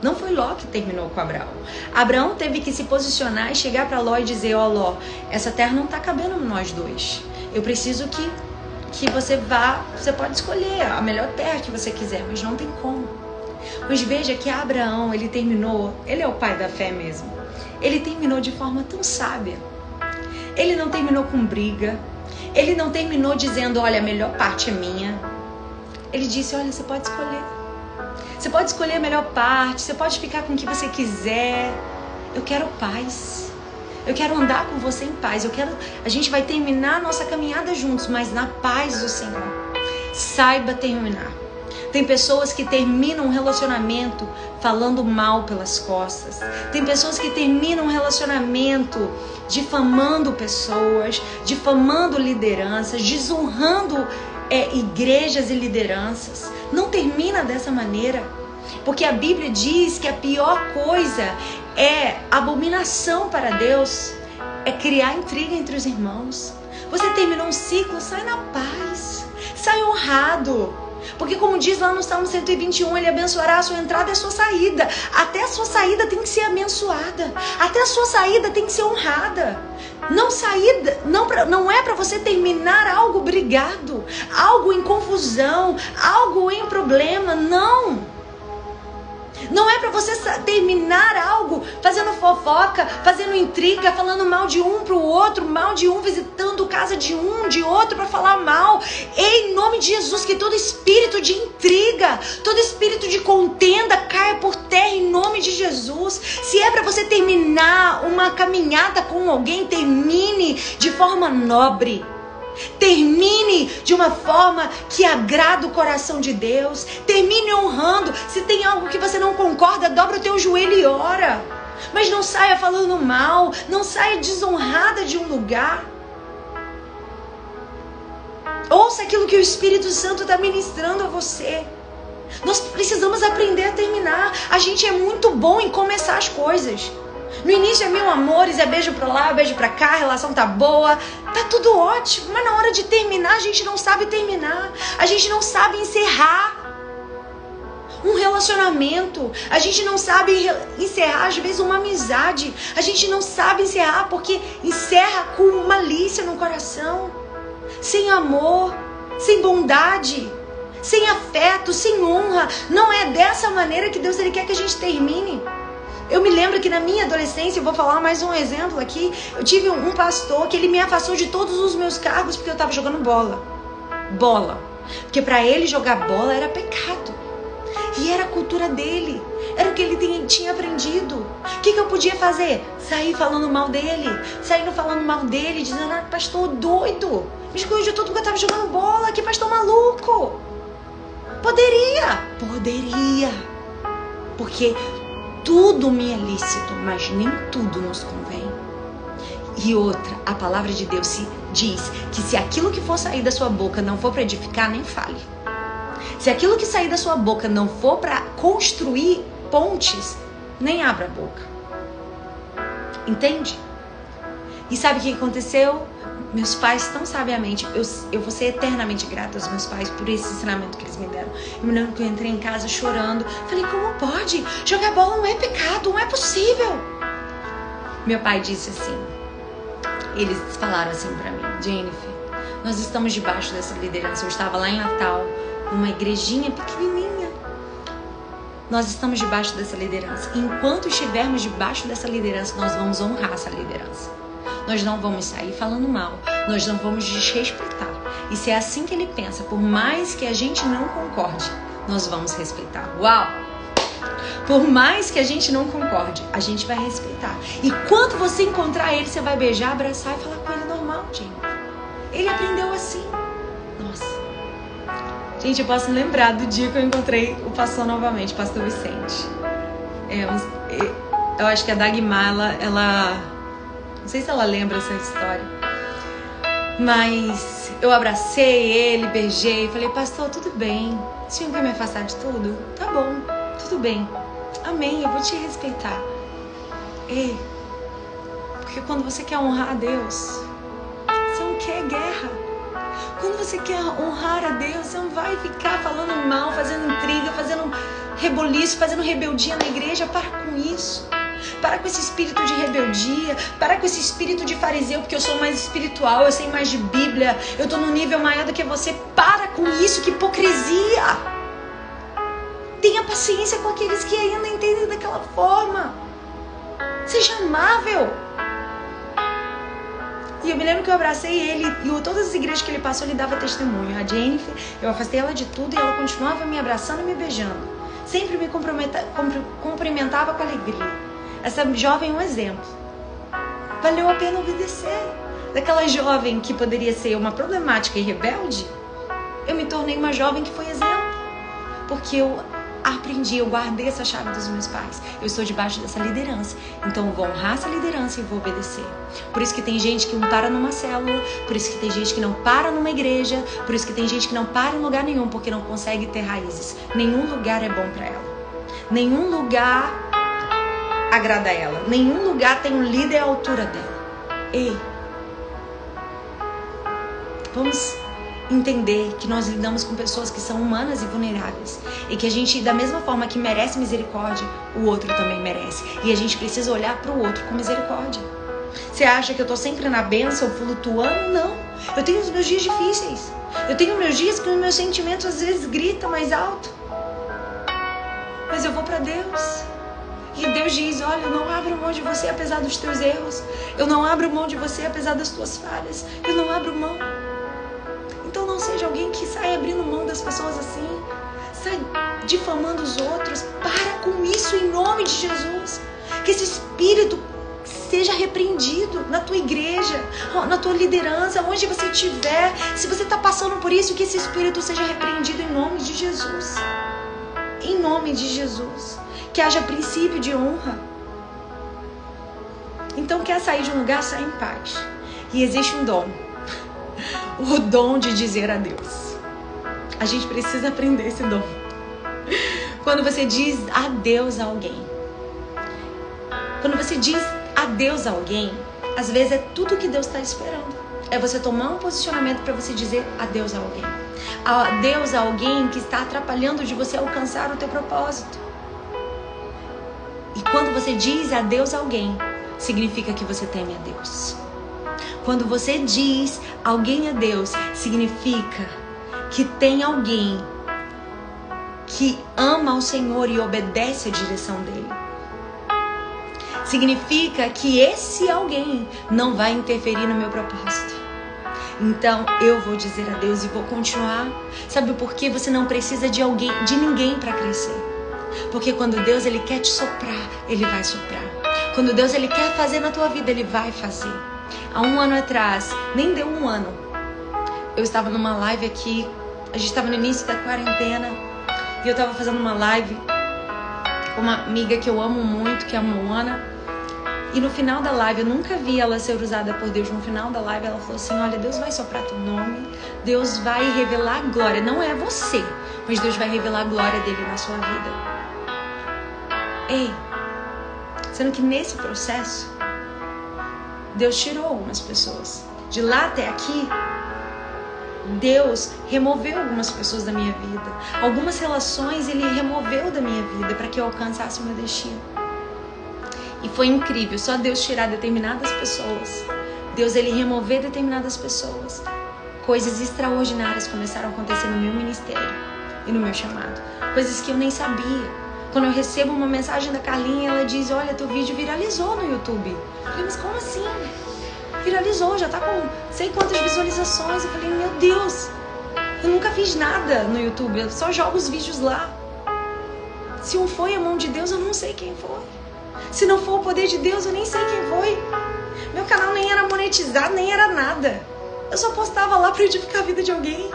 Não foi Ló que terminou com Abraão. Abraão teve que se posicionar e chegar para Ló e dizer: Ó, oh, Ló, essa terra não está cabendo nós dois. Eu preciso que, que você vá. Você pode escolher a melhor terra que você quiser, mas não tem como. Mas veja que Abraão, ele terminou. Ele é o pai da fé mesmo. Ele terminou de forma tão sábia. Ele não terminou com briga. Ele não terminou dizendo: Olha, a melhor parte é minha ele disse: Olha, você pode escolher. Você pode escolher a melhor parte, você pode ficar com o que você quiser. Eu quero paz. Eu quero andar com você em paz. Eu quero. A gente vai terminar a nossa caminhada juntos, mas na paz do Senhor. Saiba terminar. Tem pessoas que terminam um relacionamento falando mal pelas costas. Tem pessoas que terminam um relacionamento difamando pessoas, difamando lideranças, desonrando é, igrejas e lideranças. Não termina dessa maneira. Porque a Bíblia diz que a pior coisa é abominação para Deus, é criar intriga entre os irmãos. Você terminou um ciclo, sai na paz, sai honrado. Porque, como diz lá no Salmo 121, ele abençoará a sua entrada e a sua saída. Até a sua saída tem que ser abençoada. Até a sua saída tem que ser honrada. Não sair, não, pra, não é para você terminar algo brigado, algo em confusão, algo em problema, não. Não é para você terminar algo fazendo fofoca, fazendo intriga, falando mal de um pro outro, mal de um, visitando casa de um, de outro para falar mal. Em nome de Jesus, que todo espírito de intriga, todo espírito de contenda caia por terra em nome de Jesus. Se é para você terminar uma caminhada com alguém, termine de forma nobre. Termine de uma forma que agrada o coração de Deus. Termine honrando. Se tem algo que você não concorda, dobra o teu joelho e ora. Mas não saia falando mal, não saia desonrada de um lugar. Ouça aquilo que o Espírito Santo está ministrando a você. Nós precisamos aprender a terminar. A gente é muito bom em começar as coisas. No início é mil amores, é beijo pra lá, beijo pra cá, a relação tá boa, tá tudo ótimo. Mas na hora de terminar, a gente não sabe terminar. A gente não sabe encerrar um relacionamento. A gente não sabe encerrar, às vezes, uma amizade. A gente não sabe encerrar porque encerra com malícia no coração, sem amor, sem bondade, sem afeto, sem honra. Não é dessa maneira que Deus ele quer que a gente termine. Eu me lembro que na minha adolescência, eu vou falar mais um exemplo aqui, eu tive um pastor que ele me afastou de todos os meus cargos porque eu estava jogando bola. Bola. Porque para ele jogar bola era pecado. E era a cultura dele. Era o que ele tinha aprendido. O que, que eu podia fazer? Sair falando mal dele. Saindo falando mal dele, dizendo, ah, pastor doido. Me excluiu de tudo porque eu estava jogando bola. Que pastor maluco. Poderia. Poderia. Porque tudo me é lícito, mas nem tudo nos convém. E outra, a palavra de Deus se diz que se aquilo que for sair da sua boca não for para edificar, nem fale. Se aquilo que sair da sua boca não for para construir pontes, nem abra a boca. Entende? E sabe o que aconteceu? Meus pais tão sabiamente, eu, eu vou ser eternamente grata aos meus pais por esse ensinamento que eles me deram. Eu me lembro que eu entrei em casa chorando. Falei, como pode? Jogar bola não é pecado, não é possível. Meu pai disse assim, eles falaram assim para mim, Jennifer, nós estamos debaixo dessa liderança. Eu estava lá em Natal, numa igrejinha pequenininha. Nós estamos debaixo dessa liderança. Enquanto estivermos debaixo dessa liderança, nós vamos honrar essa liderança. Nós não vamos sair falando mal, nós não vamos desrespeitar. E se é assim que ele pensa, por mais que a gente não concorde, nós vamos respeitar. Uau! Por mais que a gente não concorde, a gente vai respeitar. E quando você encontrar ele, você vai beijar, abraçar e falar com ele normal, gente. Ele aprendeu assim. Nossa. Gente, eu posso lembrar do dia que eu encontrei o pastor novamente, pastor Vicente. É, eu acho que a Dagmar, ela, ela não sei se ela lembra essa história. Mas eu abracei ele, beijei, falei, pastor, tudo bem. O senhor quer me afastar de tudo? Tá bom, tudo bem. Amém, eu vou te respeitar. Ei, porque quando você quer honrar a Deus, você não quer guerra. Quando você quer honrar a Deus, você não vai ficar falando mal, fazendo intriga, fazendo reboliço, fazendo rebeldia na igreja. Para com isso. Para com esse espírito de rebeldia. Para com esse espírito de fariseu, porque eu sou mais espiritual, eu sei mais de Bíblia, eu estou num nível maior do que você. Para com isso, que hipocrisia. Tenha paciência com aqueles que ainda entendem daquela forma. Seja amável. E eu me lembro que eu abracei ele e todas as igrejas que ele passou, ele dava testemunho. A Jennifer, eu afastei ela de tudo e ela continuava me abraçando e me beijando. Sempre me cumprimentava com alegria. Essa jovem é um exemplo. Valeu a pena obedecer. Daquela jovem que poderia ser uma problemática e rebelde, eu me tornei uma jovem que foi exemplo. Porque eu aprendi, eu guardei essa chave dos meus pais. Eu estou debaixo dessa liderança. Então eu vou honrar essa liderança e vou obedecer. Por isso que tem gente que não para numa célula, por isso que tem gente que não para numa igreja, por isso que tem gente que não para em lugar nenhum porque não consegue ter raízes. Nenhum lugar é bom para ela. Nenhum lugar agrada a ela. Nenhum lugar tem um líder à altura dela. Ei, vamos entender que nós lidamos com pessoas que são humanas e vulneráveis e que a gente, da mesma forma que merece misericórdia, o outro também merece. E a gente precisa olhar para o outro com misericórdia. Você acha que eu tô sempre na benção, flutuando? Não. Eu tenho os meus dias difíceis. Eu tenho meus dias que os meus sentimentos às vezes gritam mais alto. Mas eu vou para Deus. E Deus diz: Olha, eu não abro mão de você apesar dos teus erros. Eu não abro mão de você apesar das tuas falhas. Eu não abro mão. Então não seja alguém que sai abrindo mão das pessoas assim. Sai difamando os outros. Para com isso em nome de Jesus. Que esse espírito seja repreendido na tua igreja, na tua liderança, onde você estiver. Se você está passando por isso, que esse espírito seja repreendido em nome de Jesus. Em nome de Jesus que haja princípio de honra. Então, quer sair de um lugar, sai em paz. E existe um dom o dom de dizer adeus. A gente precisa aprender esse dom. Quando você diz adeus a alguém, quando você diz adeus a alguém, às vezes é tudo que Deus está esperando. É você tomar um posicionamento para você dizer adeus a alguém. Adeus a alguém que está atrapalhando de você alcançar o teu propósito. E quando você diz adeus a alguém, significa que você teme a Deus. Quando você diz alguém a Deus, significa que tem alguém que ama ao Senhor e obedece à direção dele. Significa que esse alguém não vai interferir no meu propósito. Então eu vou dizer a Deus e vou continuar. Sabe por que você não precisa de alguém, de ninguém para crescer? Porque quando Deus ele quer te soprar, ele vai soprar. Quando Deus ele quer fazer na tua vida, ele vai fazer. Há um ano atrás, nem deu um ano, eu estava numa live aqui, a gente estava no início da quarentena, e eu estava fazendo uma live com uma amiga que eu amo muito, que é a Moana. E no final da live, eu nunca vi ela ser usada por Deus. No final da live, ela falou assim: Olha, Deus vai soprar teu nome, Deus vai revelar a glória. Não é você, mas Deus vai revelar a glória dele na sua vida. Ei, sendo que nesse processo Deus tirou algumas pessoas. De lá até aqui, Deus removeu algumas pessoas da minha vida. Algumas relações Ele removeu da minha vida para que eu alcançasse o meu destino. E foi incrível, só Deus tirar determinadas pessoas. Deus ele remover determinadas pessoas. Coisas extraordinárias começaram a acontecer no meu ministério e no meu chamado. Coisas que eu nem sabia. Quando eu recebo uma mensagem da Carlinha, ela diz: Olha, teu vídeo viralizou no YouTube. Eu falei, mas como assim? Viralizou, já tá com sei quantas visualizações. Eu falei, meu Deus, eu nunca fiz nada no YouTube, eu só jogo os vídeos lá. Se um foi a mão de Deus, eu não sei quem foi. Se não for o poder de Deus, eu nem sei quem foi. Meu canal nem era monetizado, nem era nada. Eu só postava lá para edificar a vida de alguém.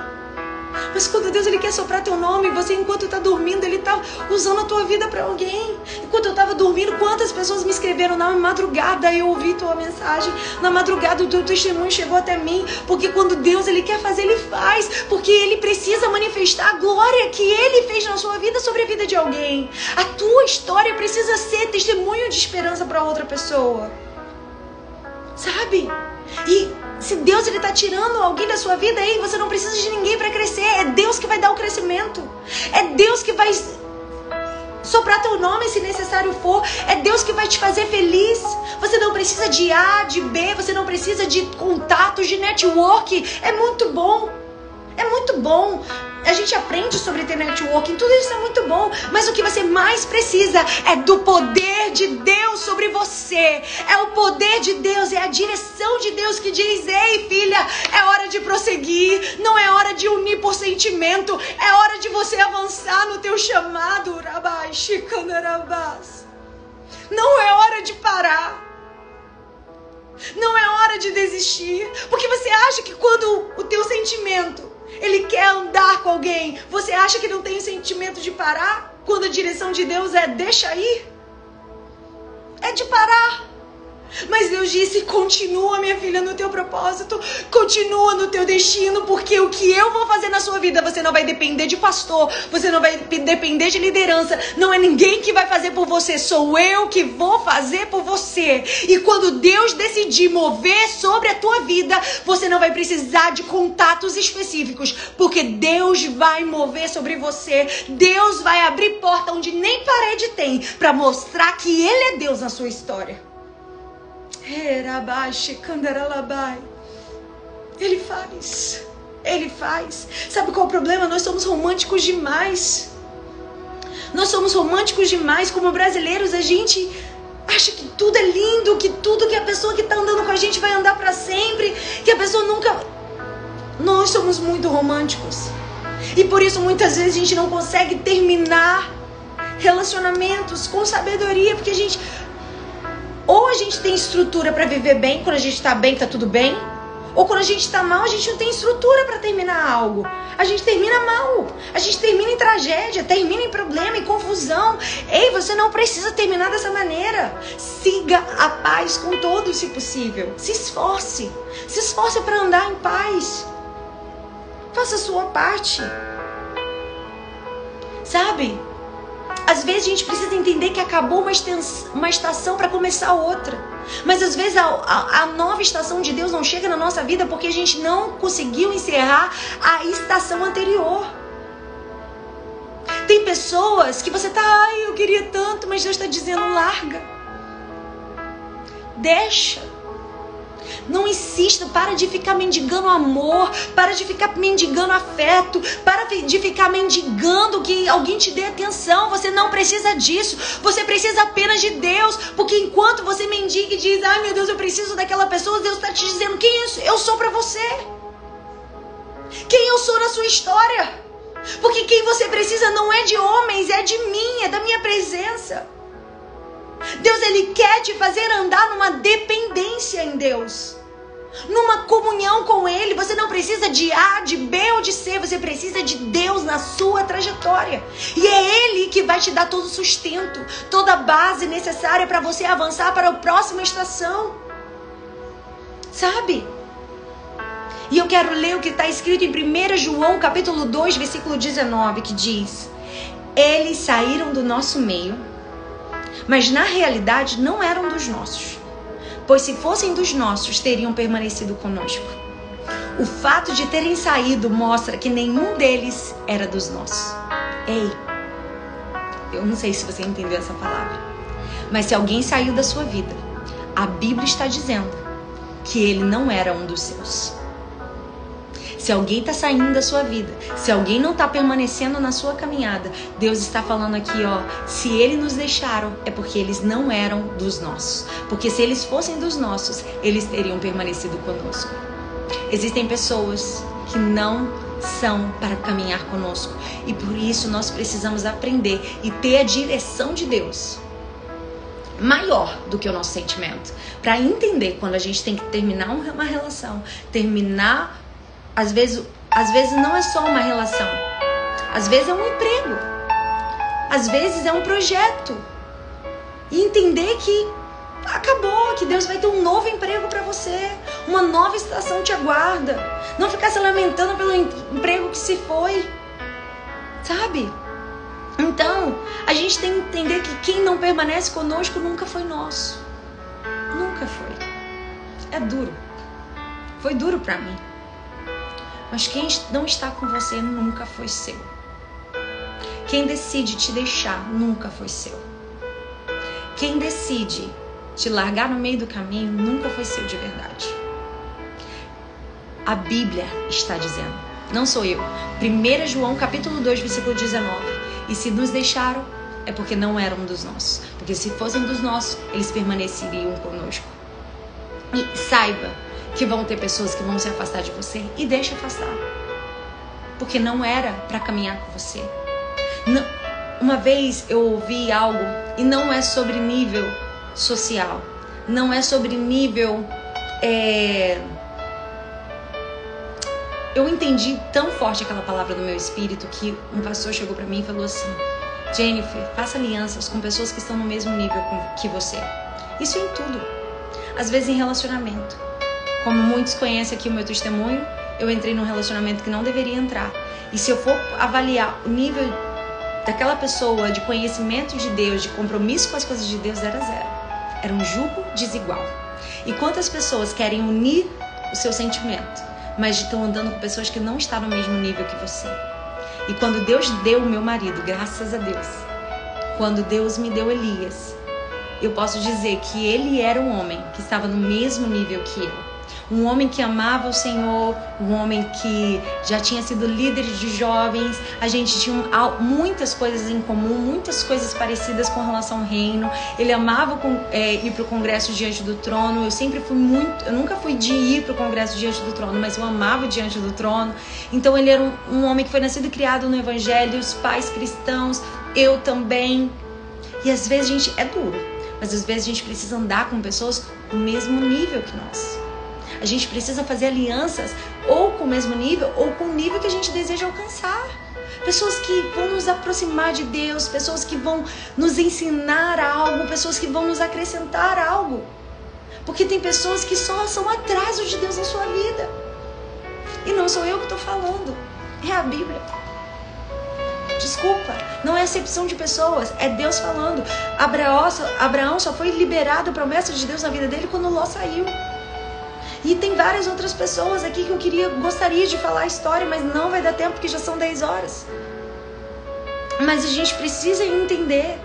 Mas quando Deus ele quer soprar teu nome, você enquanto está dormindo, ele está usando a tua vida para alguém. Enquanto eu estava dormindo, quantas pessoas me escreveram na madrugada eu ouvi tua mensagem. Na madrugada o teu testemunho chegou até mim, porque quando Deus ele quer fazer, ele faz, porque ele precisa manifestar a glória que ele fez na sua vida sobre a vida de alguém. A tua história precisa ser testemunho de esperança para outra pessoa. Sabe? E se Deus ele tá tirando alguém da sua vida aí, você não precisa de ninguém para crescer. É Deus que vai dar o crescimento. É Deus que vai soprar teu nome se necessário for. É Deus que vai te fazer feliz. Você não precisa de A, de B, você não precisa de contatos, de network. É muito bom. É muito bom. A gente aprende sobre ter networking, tudo isso é muito bom, mas o que você mais precisa é do poder de Deus sobre você. É o poder de Deus, é a direção de Deus que diz: "Ei, filha, é hora de prosseguir, não é hora de unir por sentimento, é hora de você avançar no teu chamado, Não é hora de parar. Não é hora de desistir, porque você acha que quando o teu sentimento ele quer andar com alguém. Você acha que não tem o sentimento de parar? Quando a direção de Deus é deixa ir? É de parar. Mas Deus disse: continua, minha filha, no teu propósito, continua no teu destino, porque o que eu vou fazer na sua vida, você não vai depender de pastor, você não vai depender de liderança, não é ninguém que vai fazer por você, sou eu que vou fazer por você. E quando Deus decidir mover sobre a tua vida, você não vai precisar de contatos específicos, porque Deus vai mover sobre você, Deus vai abrir porta onde nem parede tem, para mostrar que Ele é Deus na sua história. Ele faz. Ele faz. Sabe qual é o problema? Nós somos românticos demais. Nós somos românticos demais. Como brasileiros, a gente acha que tudo é lindo, que tudo que a pessoa que está andando com a gente vai andar para sempre, que a pessoa nunca. Nós somos muito românticos. E por isso muitas vezes a gente não consegue terminar relacionamentos com sabedoria, porque a gente ou a gente tem estrutura para viver bem, quando a gente tá bem, tá tudo bem. Ou quando a gente tá mal, a gente não tem estrutura para terminar algo. A gente termina mal. A gente termina em tragédia, termina em problema, em confusão. Ei, você não precisa terminar dessa maneira. Siga a paz com todos, se possível. Se esforce. Se esforce para andar em paz. Faça a sua parte. Sabe? Às vezes a gente precisa entender que acabou uma, uma estação para começar outra. Mas às vezes a, a, a, nova estação de Deus não chega na nossa vida porque a gente não conseguiu encerrar a estação anterior. Tem pessoas que você tá, ai, eu queria tanto, mas Deus está dizendo larga. Deixa. Não insista, para de ficar mendigando amor, para de ficar mendigando afeto, para de ficar mendigando que alguém te dê atenção. Você não precisa disso. Você precisa apenas de Deus, porque enquanto você mendiga e diz: "Ai, meu Deus, eu preciso daquela pessoa", Deus está te dizendo: "Quem eu sou para você? Quem eu sou na sua história?" Porque quem você precisa não é de homens, é de mim, é da minha presença. Deus ele quer te fazer andar numa dependência em Deus. Numa comunhão com Ele, você não precisa de A, de B ou de C, você precisa de Deus na sua trajetória. E é Ele que vai te dar todo o sustento, toda a base necessária para você avançar para a próxima estação. Sabe? E eu quero ler o que está escrito em 1 João capítulo 2, versículo 19, que diz: Eles saíram do nosso meio mas na realidade não eram dos nossos. pois se fossem dos nossos, teriam permanecido conosco. O fato de terem saído mostra que nenhum deles era dos nossos. Ei, eu não sei se você entendeu essa palavra, mas se alguém saiu da sua vida, a Bíblia está dizendo que ele não era um dos seus. Se alguém está saindo da sua vida, se alguém não está permanecendo na sua caminhada, Deus está falando aqui, ó, se eles nos deixaram, é porque eles não eram dos nossos. Porque se eles fossem dos nossos, eles teriam permanecido conosco. Existem pessoas que não são para caminhar conosco e por isso nós precisamos aprender e ter a direção de Deus maior do que o nosso sentimento. Para entender quando a gente tem que terminar uma relação, terminar, às vezes, às vezes não é só uma relação, às vezes é um emprego, às vezes é um projeto. E entender que acabou, que Deus vai ter um novo emprego para você, uma nova estação te aguarda. Não ficar se lamentando pelo emprego que se foi, sabe? Então, a gente tem que entender que quem não permanece conosco nunca foi nosso. Nunca foi. É duro. Foi duro para mim. Mas quem não está com você nunca foi seu. Quem decide te deixar nunca foi seu. Quem decide te largar no meio do caminho nunca foi seu de verdade. A Bíblia está dizendo, não sou eu. 1 João capítulo 2, versículo 19. E se nos deixaram, é porque não eram dos nossos. Porque se fossem dos nossos, eles permaneceriam conosco. E saiba que vão ter pessoas que vão se afastar de você e deixa afastar. Porque não era para caminhar com você. Não, uma vez eu ouvi algo e não é sobre nível social, não é sobre nível é, eu entendi tão forte aquela palavra do meu espírito que um pastor chegou para mim e falou assim: Jennifer, faça alianças com pessoas que estão no mesmo nível que você. Isso em tudo. Às vezes em relacionamento. Como muitos conhecem aqui o meu testemunho, eu entrei num relacionamento que não deveria entrar. E se eu for avaliar o nível daquela pessoa de conhecimento de Deus, de compromisso com as coisas de Deus, era zero. Era um jugo desigual. E quantas pessoas querem unir o seu sentimento? mas estão andando com pessoas que não estão no mesmo nível que você. E quando Deus deu o meu marido, graças a Deus, quando Deus me deu Elias, eu posso dizer que ele era um homem que estava no mesmo nível que eu um homem que amava o Senhor, um homem que já tinha sido líder de jovens. A gente tinha muitas coisas em comum, muitas coisas parecidas com relação ao reino. Ele amava é, ir para o congresso diante do trono. Eu sempre fui muito, eu nunca fui de ir para o congresso diante do trono, mas eu amava diante do trono. Então ele era um, um homem que foi nascido e criado no Evangelho, os pais cristãos, eu também. E às vezes a gente é duro, mas às vezes a gente precisa andar com pessoas do mesmo nível que nós. A gente precisa fazer alianças ou com o mesmo nível ou com o nível que a gente deseja alcançar. Pessoas que vão nos aproximar de Deus, pessoas que vão nos ensinar algo, pessoas que vão nos acrescentar algo. Porque tem pessoas que só são atraso de Deus na sua vida. E não sou eu que estou falando, é a Bíblia. Desculpa, não é acepção de pessoas, é Deus falando. Abraão, Abraão só foi liberado a promessa de Deus na vida dele quando Ló saiu. E tem várias outras pessoas aqui que eu queria, gostaria de falar a história, mas não vai dar tempo porque já são 10 horas. Mas a gente precisa entender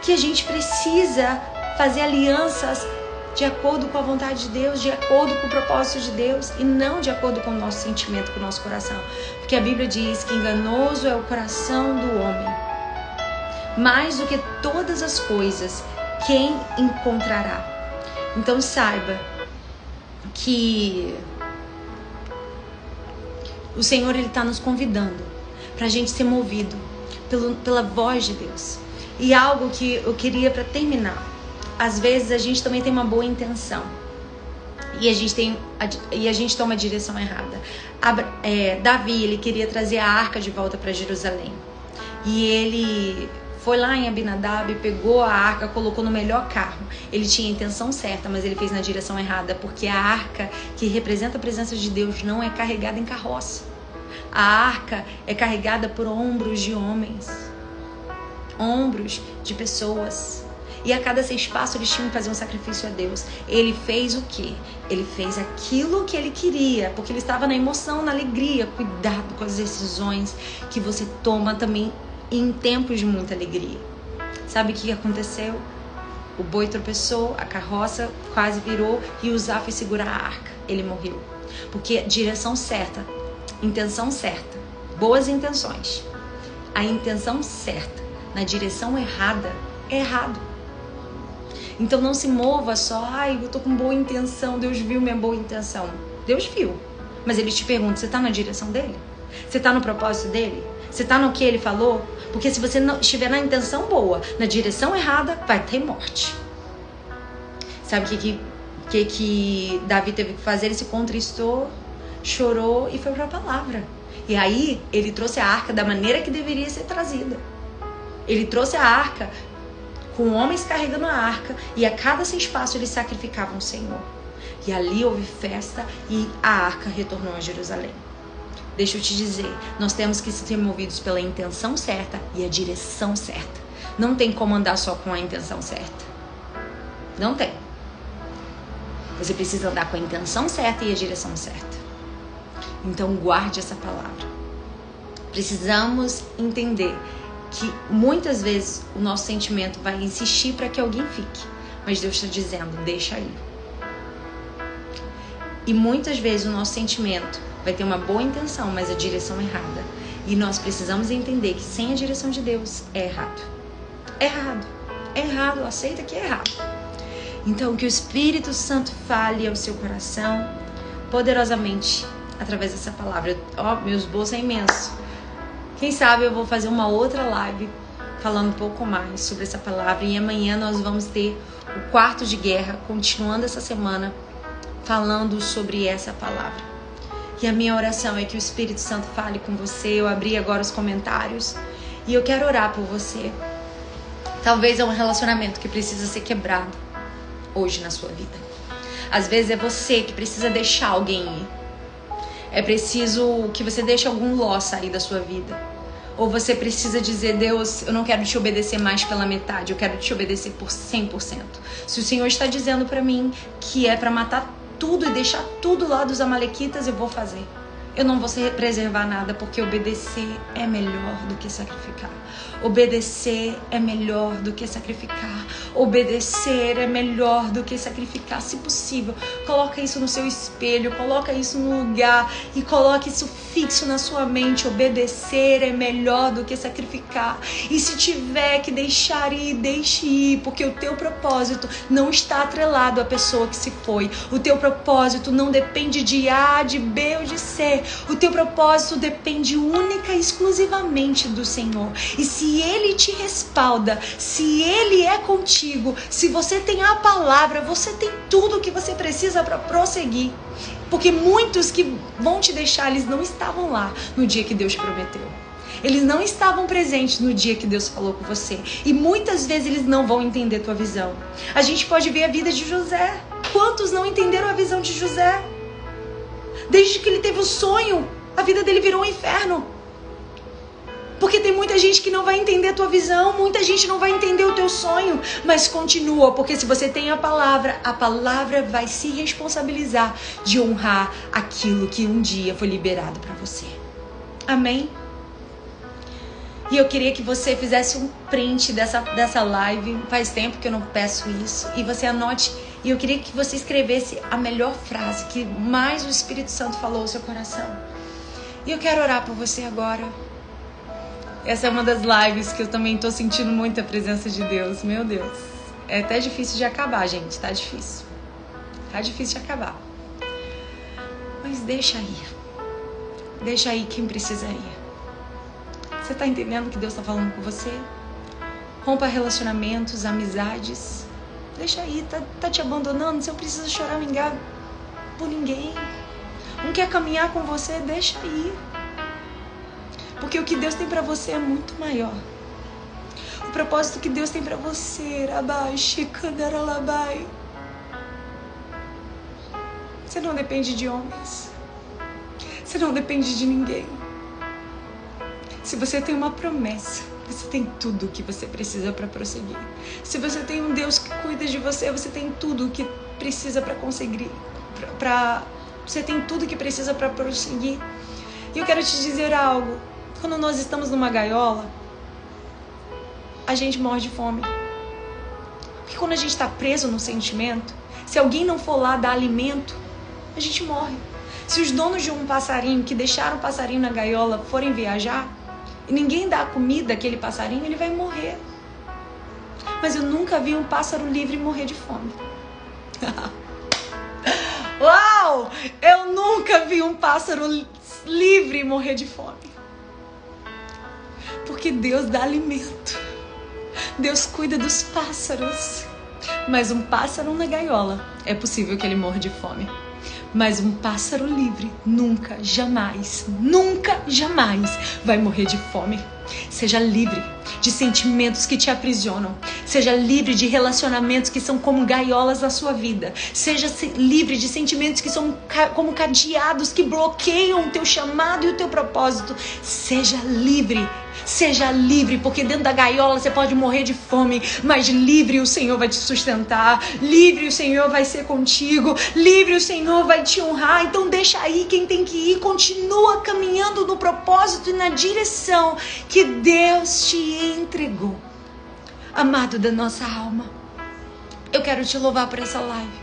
que a gente precisa fazer alianças de acordo com a vontade de Deus, de acordo com o propósito de Deus e não de acordo com o nosso sentimento, com o nosso coração. Porque a Bíblia diz que enganoso é o coração do homem. Mais do que todas as coisas, quem encontrará? Então saiba que o Senhor ele está nos convidando para a gente ser movido pelo, pela voz de Deus. E algo que eu queria para terminar. Às vezes a gente também tem uma boa intenção e a gente tem e a gente toma a direção errada. é, Davi ele queria trazer a arca de volta para Jerusalém e ele foi lá em Abinadab, pegou a arca, colocou no melhor carro. Ele tinha a intenção certa, mas ele fez na direção errada, porque a arca que representa a presença de Deus não é carregada em carroça. A arca é carregada por ombros de homens, ombros de pessoas. E a cada seis passos eles tinham que fazer um sacrifício a Deus. Ele fez o quê? Ele fez aquilo que ele queria, porque ele estava na emoção, na alegria. Cuidado com as decisões que você toma também em tempos de muita alegria. Sabe o que aconteceu? O boi tropeçou, a carroça quase virou e Uzá foi segurar a arca. Ele morreu. Porque direção certa, intenção certa, boas intenções. A intenção certa na direção errada é errado. Então não se mova só, ai, eu tô com boa intenção, Deus viu minha boa intenção. Deus viu. Mas ele te pergunta, você tá na direção dele? Você tá no propósito dele? Você tá no que ele falou? Porque se você não estiver na intenção boa, na direção errada, vai ter morte. Sabe o que, que, que, Davi teve que fazer? Ele se contristou, chorou e foi para a palavra. E aí ele trouxe a arca da maneira que deveria ser trazida. Ele trouxe a arca com homens carregando a arca e a cada seis passos eles sacrificavam o Senhor. E ali houve festa e a arca retornou a Jerusalém. Deixa eu te dizer, nós temos que ser movidos pela intenção certa e a direção certa. Não tem como andar só com a intenção certa. Não tem. Você precisa andar com a intenção certa e a direção certa. Então guarde essa palavra. Precisamos entender que muitas vezes o nosso sentimento vai insistir para que alguém fique, mas Deus está dizendo: deixa aí. E muitas vezes o nosso sentimento vai ter uma boa intenção, mas a direção errada. E nós precisamos entender que sem a direção de Deus é errado. É errado. É errado. Aceita que é errado. Então, que o Espírito Santo fale ao seu coração poderosamente através dessa palavra. Ó, oh, meus bolsos é imenso. Quem sabe eu vou fazer uma outra live falando um pouco mais sobre essa palavra e amanhã nós vamos ter o quarto de guerra, continuando essa semana falando sobre essa palavra. E a minha oração é que o Espírito Santo fale com você. Eu abri agora os comentários e eu quero orar por você. Talvez é um relacionamento que precisa ser quebrado hoje na sua vida. Às vezes é você que precisa deixar alguém ir. É preciso que você deixe algum ló sair da sua vida. Ou você precisa dizer, Deus, eu não quero te obedecer mais pela metade, eu quero te obedecer por 100%. Se o Senhor está dizendo para mim que é para matar tudo e deixar tudo lá dos amalequitas, eu vou fazer. Eu não vou preservar nada, porque obedecer é melhor do que sacrificar. Obedecer é melhor do que sacrificar. Obedecer é melhor do que sacrificar, se possível. Coloca isso no seu espelho, coloca isso no lugar e coloque isso fixo na sua mente. Obedecer é melhor do que sacrificar. E se tiver que deixar ir, deixe ir, porque o teu propósito não está atrelado à pessoa que se foi. O teu propósito não depende de A, de B ou de C. O teu propósito depende única e exclusivamente do Senhor. E se ele te respalda, se ele é contigo, se você tem a palavra, você tem tudo o que você precisa para prosseguir. Porque muitos que vão te deixar, eles não estavam lá no dia que Deus prometeu. Eles não estavam presentes no dia que Deus falou com você. E muitas vezes eles não vão entender tua visão. A gente pode ver a vida de José. Quantos não entenderam a visão de José? Desde que ele teve o sonho, a vida dele virou um inferno. Porque tem muita gente que não vai entender a tua visão, muita gente não vai entender o teu sonho, mas continua, porque se você tem a palavra, a palavra vai se responsabilizar de honrar aquilo que um dia foi liberado para você. Amém? E eu queria que você fizesse um print dessa, dessa live. Faz tempo que eu não peço isso. E você anote. E eu queria que você escrevesse a melhor frase que mais o Espírito Santo falou ao seu coração. E eu quero orar por você agora. Essa é uma das lives que eu também tô sentindo muita presença de Deus. Meu Deus. É até difícil de acabar, gente. Tá difícil. Tá difícil de acabar. Mas deixa aí. Deixa aí quem precisa ir. Você tá entendendo que Deus tá falando com você? Rompa relacionamentos, amizades. Deixa aí, tá, tá te abandonando. Você não precisa chorar, vingar por ninguém. Não quer caminhar com você, deixa aí. Porque o que Deus tem para você é muito maior. O propósito que Deus tem para você, Rabai, Shikandaralabai. Você não depende de homens. Você não depende de ninguém. Se você tem uma promessa, você tem tudo o que você precisa para prosseguir. Se você tem um Deus que cuida de você, você tem tudo o que precisa para conseguir, para você tem tudo o que precisa para prosseguir. E eu quero te dizer algo. Quando nós estamos numa gaiola, a gente morre de fome. Porque quando a gente está preso no sentimento, se alguém não for lá dar alimento, a gente morre. Se os donos de um passarinho que deixaram o passarinho na gaiola forem viajar e ninguém dá comida àquele passarinho, ele vai morrer. Mas eu nunca vi um pássaro livre morrer de fome. Uau! Eu nunca vi um pássaro livre morrer de fome. Porque Deus dá alimento. Deus cuida dos pássaros. Mas um pássaro na gaiola é possível que ele morra de fome. Mas um pássaro livre nunca, jamais, nunca, jamais vai morrer de fome. Seja livre de sentimentos que te aprisionam. Seja livre de relacionamentos que são como gaiolas na sua vida. Seja livre de sentimentos que são como cadeados que bloqueiam o teu chamado e o teu propósito. Seja livre Seja livre, porque dentro da gaiola você pode morrer de fome, mas livre o Senhor vai te sustentar, livre o Senhor vai ser contigo, livre o Senhor vai te honrar. Então deixa aí quem tem que ir, continua caminhando no propósito e na direção que Deus te entregou. Amado da nossa alma, eu quero te louvar por essa live.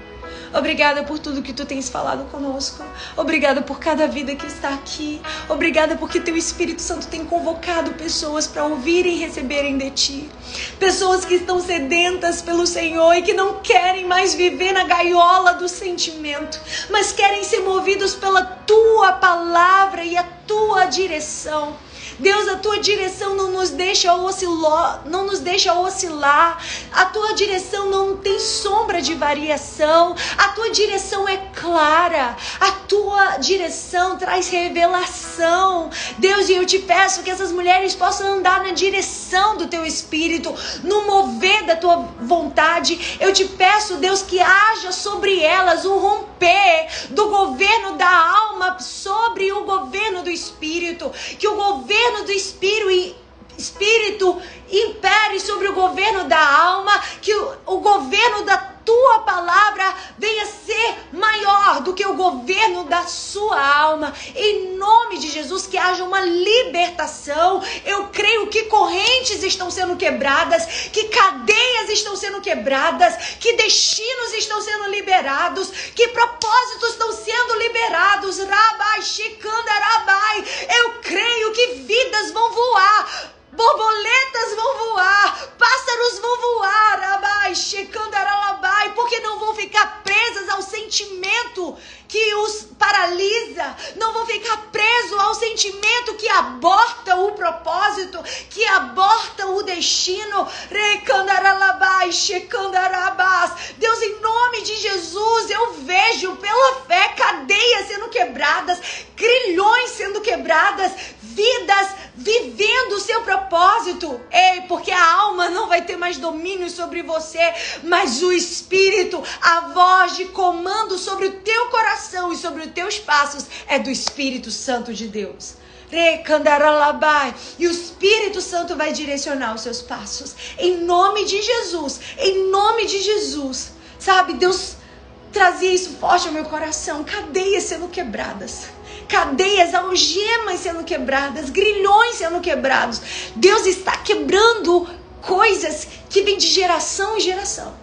Obrigada por tudo que tu tens falado conosco. Obrigada por cada vida que está aqui. Obrigada porque teu Espírito Santo tem convocado pessoas para ouvirem e receberem de ti. Pessoas que estão sedentas pelo Senhor e que não querem mais viver na gaiola do sentimento, mas querem ser movidos pela tua palavra e a tua direção. Deus, a tua direção não nos deixa oscilar, não nos deixa oscilar. A tua direção não tem sombra de variação. A tua direção é clara. A tua direção traz revelação. Deus, e eu te peço que essas mulheres possam andar na direção do teu espírito, no mover da tua vontade. Eu te peço, Deus, que haja sobre elas um romper do governo da alma sobre o governo do espírito, que o governo governo do espírito, espírito impere sobre o governo da alma, que o, o governo da tua palavra venha ser maior do que o governo da sua alma. Em nome de Jesus, que haja uma libertação. Eu creio que correntes estão sendo quebradas, que cadeias estão sendo quebradas, que destinos estão sendo liberados, que propósitos estão sendo liberados. Rabai, Shikandarabai. Eu creio que vidas vão voar borboletas vão voar, pássaros vão voar, abai, checandaralabai, porque não vão ficar presas ao sentimento que os paralisa, não vão ficar presos ao sentimento que aborta o propósito, que aborta o destino. Deus, em nome de Jesus, eu vejo pela fé cadeias sendo quebradas, grilhões sendo quebradas, vidas vivendo o seu propósito. Ei, porque a alma não vai ter mais domínio sobre você, mas o espírito, a voz de comando sobre o teu coração e sobre os teus passos é do Espírito Santo de Deus. E o Espírito Santo vai direcionar os seus passos. Em nome de Jesus. Em nome de Jesus. Sabe, Deus trazia isso forte ao meu coração. Cadeias sendo quebradas cadeias, algemas sendo quebradas, grilhões sendo quebrados. Deus está quebrando coisas que vêm de geração em geração.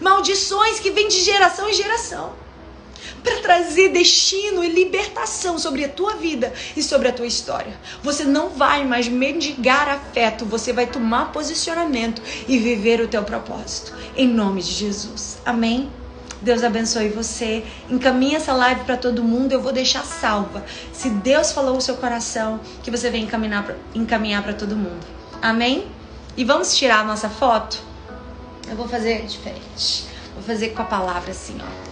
Maldições que vêm de geração em geração. Para trazer destino e libertação sobre a tua vida e sobre a tua história. Você não vai mais mendigar afeto, você vai tomar posicionamento e viver o teu propósito. Em nome de Jesus. Amém. Deus abençoe você. Encaminhe essa live para todo mundo. Eu vou deixar salva. Se Deus falou o seu coração, que você vem encaminhar para todo mundo. Amém? E vamos tirar a nossa foto? Eu vou fazer diferente. Vou fazer com a palavra assim, ó.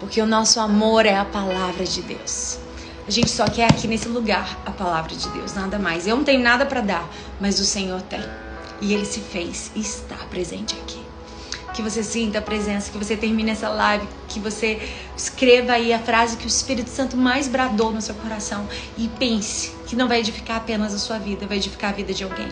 Porque o nosso amor é a palavra de Deus. A gente só quer aqui nesse lugar a palavra de Deus, nada mais. Eu não tenho nada para dar, mas o Senhor tem. E ele se fez e está presente aqui. que você sinta a presença, que você termine essa live, que você escreva aí a frase que o Espírito Santo mais bradou no seu coração e pense que não vai edificar apenas a sua vida, vai edificar a vida de alguém.